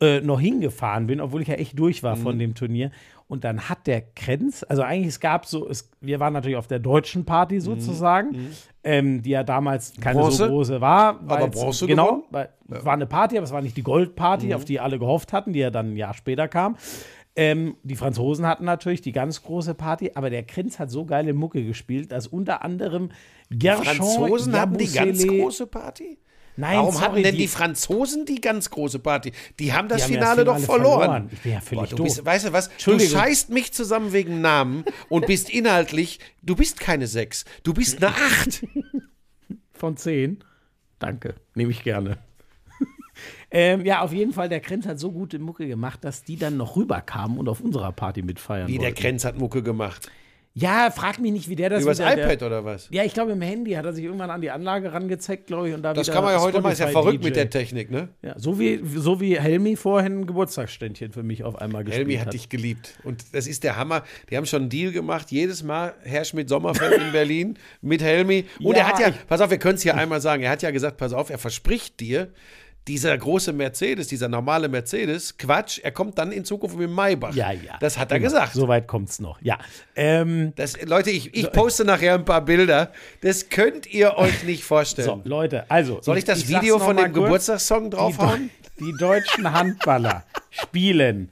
äh, noch hingefahren bin, obwohl ich ja echt durch war Mhm. von dem Turnier. Und dann hat der Krenz, also eigentlich es gab so, es, wir waren natürlich auf der deutschen Party sozusagen, ähm, die ja damals keine Mhm. Bronze? so große war. Aber Bronze Genau, weil, es war eine Party, aber es war nicht die Goldparty, auf die alle gehofft hatten, die ja dann ein Jahr später kam. Ähm, die Franzosen hatten natürlich die ganz große Party, aber der Krenz hat so geile Mucke gespielt, dass unter anderem Gershon Franzosen hatten die ganz große Party? Nein, Warum sorry, hatten denn die, Franzosen die ganz große Party? Die haben das Die haben Finale, das doch Finale verloren. verloren. Ich bin ja völlig du doof. bist, weißt du was? Du scheißt mich zusammen wegen Namen und bist inhaltlich, du bist keine Sechs, du bist eine Acht. Von 10. Danke, nehme ich gerne. ähm, ja, auf jeden Fall, der Krenz hat so gute Mucke gemacht, dass die dann noch rüberkamen und auf unserer Party mitfeiern Wie der wollten. Krenz hat Mucke gemacht. Ja, frag mich nicht, wie der das Übers wieder- iPad der, oder was? Ja, ich glaube, im Handy hat er sich irgendwann an die Anlage rangezeckt, glaube ich, und da Das kann man ja heute mal, ist ja verrückt DJ. mit der Technik, ne? Ja, so wie, so wie Helmi vorhin ein Geburtstagsständchen für mich auf einmal gespielt Helmi hat. hat dich geliebt. Und das ist der Hammer. Die haben schon einen Deal gemacht. Jedes Mal Herr Schmidt-Sommerfeld in Berlin mit Helmi. Und Ja, er hat ja, pass auf, wir können es hier einmal sagen. Er hat ja gesagt, pass auf, er verspricht dir, dieser große Mercedes, dieser normale Mercedes, Quatsch, er kommt dann in Zukunft mit dem Maybach. ja, ja. Das hat er Genau, gesagt. So weit kommt's noch. Ja. Ähm, Das, Leute, ich, ich poste nachher ein paar Bilder. Das könnt ihr euch nicht vorstellen. so, Leute, also. Soll ich das sag's Video von dem kurz. Geburtstagssong Die, draufhauen? Deu- die deutschen Handballer spielen.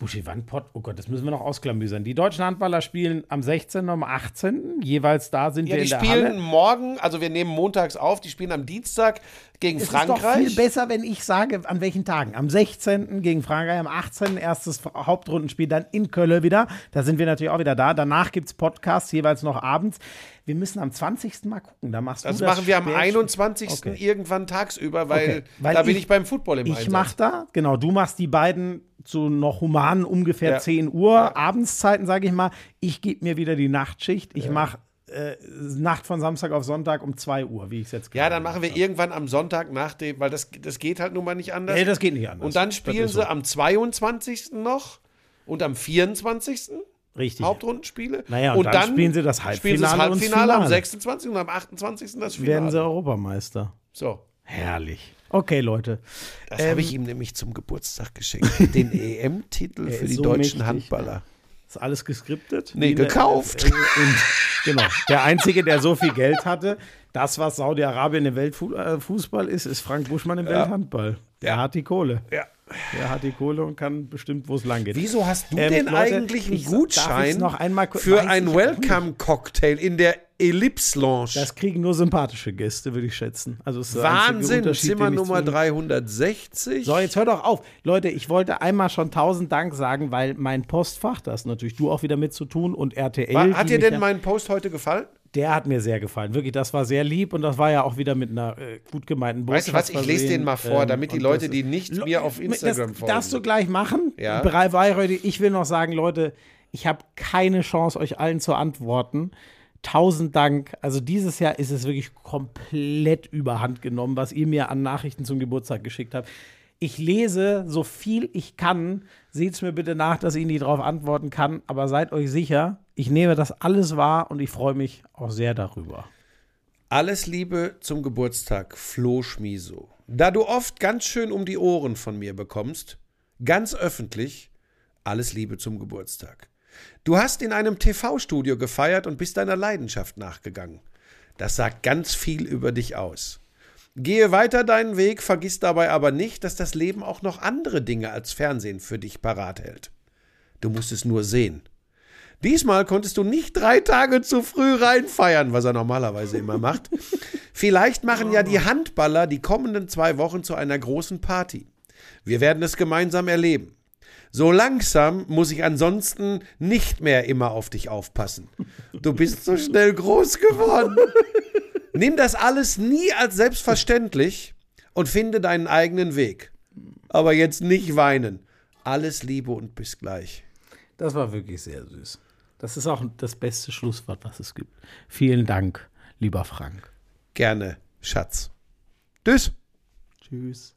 Buschi, wann Pott? Oh Gott, das müssen wir noch ausklamüsern. Die deutschen Handballer spielen am 16. und am 18. Jeweils da sind Ja, wir die in der spielen Halle. morgen, also wir nehmen montags auf, die spielen am Dienstag gegen Es ist doch Frankreich. viel besser, wenn ich sage, an welchen Tagen. Am 16. gegen Frankreich, am 18. erstes Hauptrundenspiel, dann in Köln wieder. Da sind wir natürlich auch wieder da. Danach gibt es Podcasts, jeweils noch abends. Wir müssen am 20. mal gucken. Da machst Das du machen wir am Spätspiel. 21. Okay. irgendwann tagsüber, weil, Okay, weil da bin ich- ich beim Football im Ich Einsatz. mach da, genau, du machst die beiden zu noch humanen ungefähr Ja. 10 Uhr, Abendszeiten, sage ich mal. Ich gebe mir wieder die Nachtschicht. Ich mache äh, Nacht von Samstag auf Sonntag um 2 Uhr, wie ich es jetzt ja, dann machen wir irgendwann am Sonntag nach dem, weil das, das geht halt nun mal nicht anders. Nee, das geht nicht anders. Und dann spielen sie so. am 22. noch und am 24. Richtig. Hauptrundenspiele. Naja, und dann spielen sie das spielen sie das Halbfinale und das Halbfinale am Finale. 26. und am 28. das Finale. Werden sie Europameister. so. Herrlich. Okay, Leute. Das habe ich ihm nämlich zum Geburtstag geschenkt. Den EM-Titel für die so deutschen mächtig, Handballer. Ist alles geskriptet? Nee, in der- gekauft. äh, Und genau. Der Einzige, der so viel Geld hatte, das, was Saudi-Arabien im Weltfußball ist, ist Frank Buschmann im Welthandball. Der hat die Kohle. Ja. Der hat die Kohle und kann bestimmt, wo es lang geht. Wieso hast du Ähm, denn Leute, eigentlich einen Gutschein noch einmal für Weiß ein ich Welcome-Cocktail in der Ellipse Lounge? Das kriegen nur sympathische Gäste, würde ich schätzen. Also Wahnsinn, Zimmer Nummer zwischen- 360. So, jetzt hör doch auf. Leute, ich wollte einmal schon tausend Dank sagen, weil mein Postfach, da hast natürlich du auch wieder mit zu tun und RTL. War, hat dir denn mein Post heute gefallen? Der hat mir sehr gefallen. Wirklich, das war sehr lieb und das war ja auch wieder mit einer äh, gut gemeinten Botschaft. Weißt du was, ich lese den mal vor, Ähm, damit die Leute, das die nicht Lo- mir auf Instagram das folgen. Darfst du gleich machen? Ja. Bereit, ich will noch sagen, Leute, ich habe keine Chance, euch allen zu antworten. Tausend Dank. Also dieses Jahr ist es wirklich komplett überhand genommen, was ihr mir an Nachrichten zum Geburtstag geschickt habt. Ich lese so viel ich kann. Seht es mir bitte nach, dass ich nicht darauf antworten kann. Aber seid euch sicher, ich nehme das alles wahr und ich freue mich auch sehr darüber. Alles Liebe zum Geburtstag, Flo Schmiso. Da du oft ganz schön um die Ohren von mir bekommst, ganz öffentlich, alles Liebe zum Geburtstag. Du hast in einem TV-Studio gefeiert und bist deiner Leidenschaft nachgegangen. Das sagt ganz viel über dich aus. Gehe weiter deinen Weg, vergiss dabei aber nicht, dass das Leben auch noch andere Dinge als Fernsehen für dich parat hält. Du musst es nur sehen. Diesmal konntest du nicht drei Tage zu früh reinfeiern, was er normalerweise immer macht. Vielleicht machen ja die Handballer die kommenden zwei Wochen zu einer großen Party. Wir werden es gemeinsam erleben. So langsam muss ich ansonsten nicht mehr immer auf dich aufpassen. Du bist so schnell groß geworden. Nimm das alles nie als selbstverständlich und finde deinen eigenen Weg. Aber jetzt nicht weinen. Alles Liebe und bis gleich. Das war wirklich sehr süß. Das ist auch das beste Schlusswort, was es gibt. Vielen Dank, lieber Frank. Gerne, Schatz. Tschüss. Tschüss.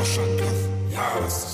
Jahresangriff, Jahres.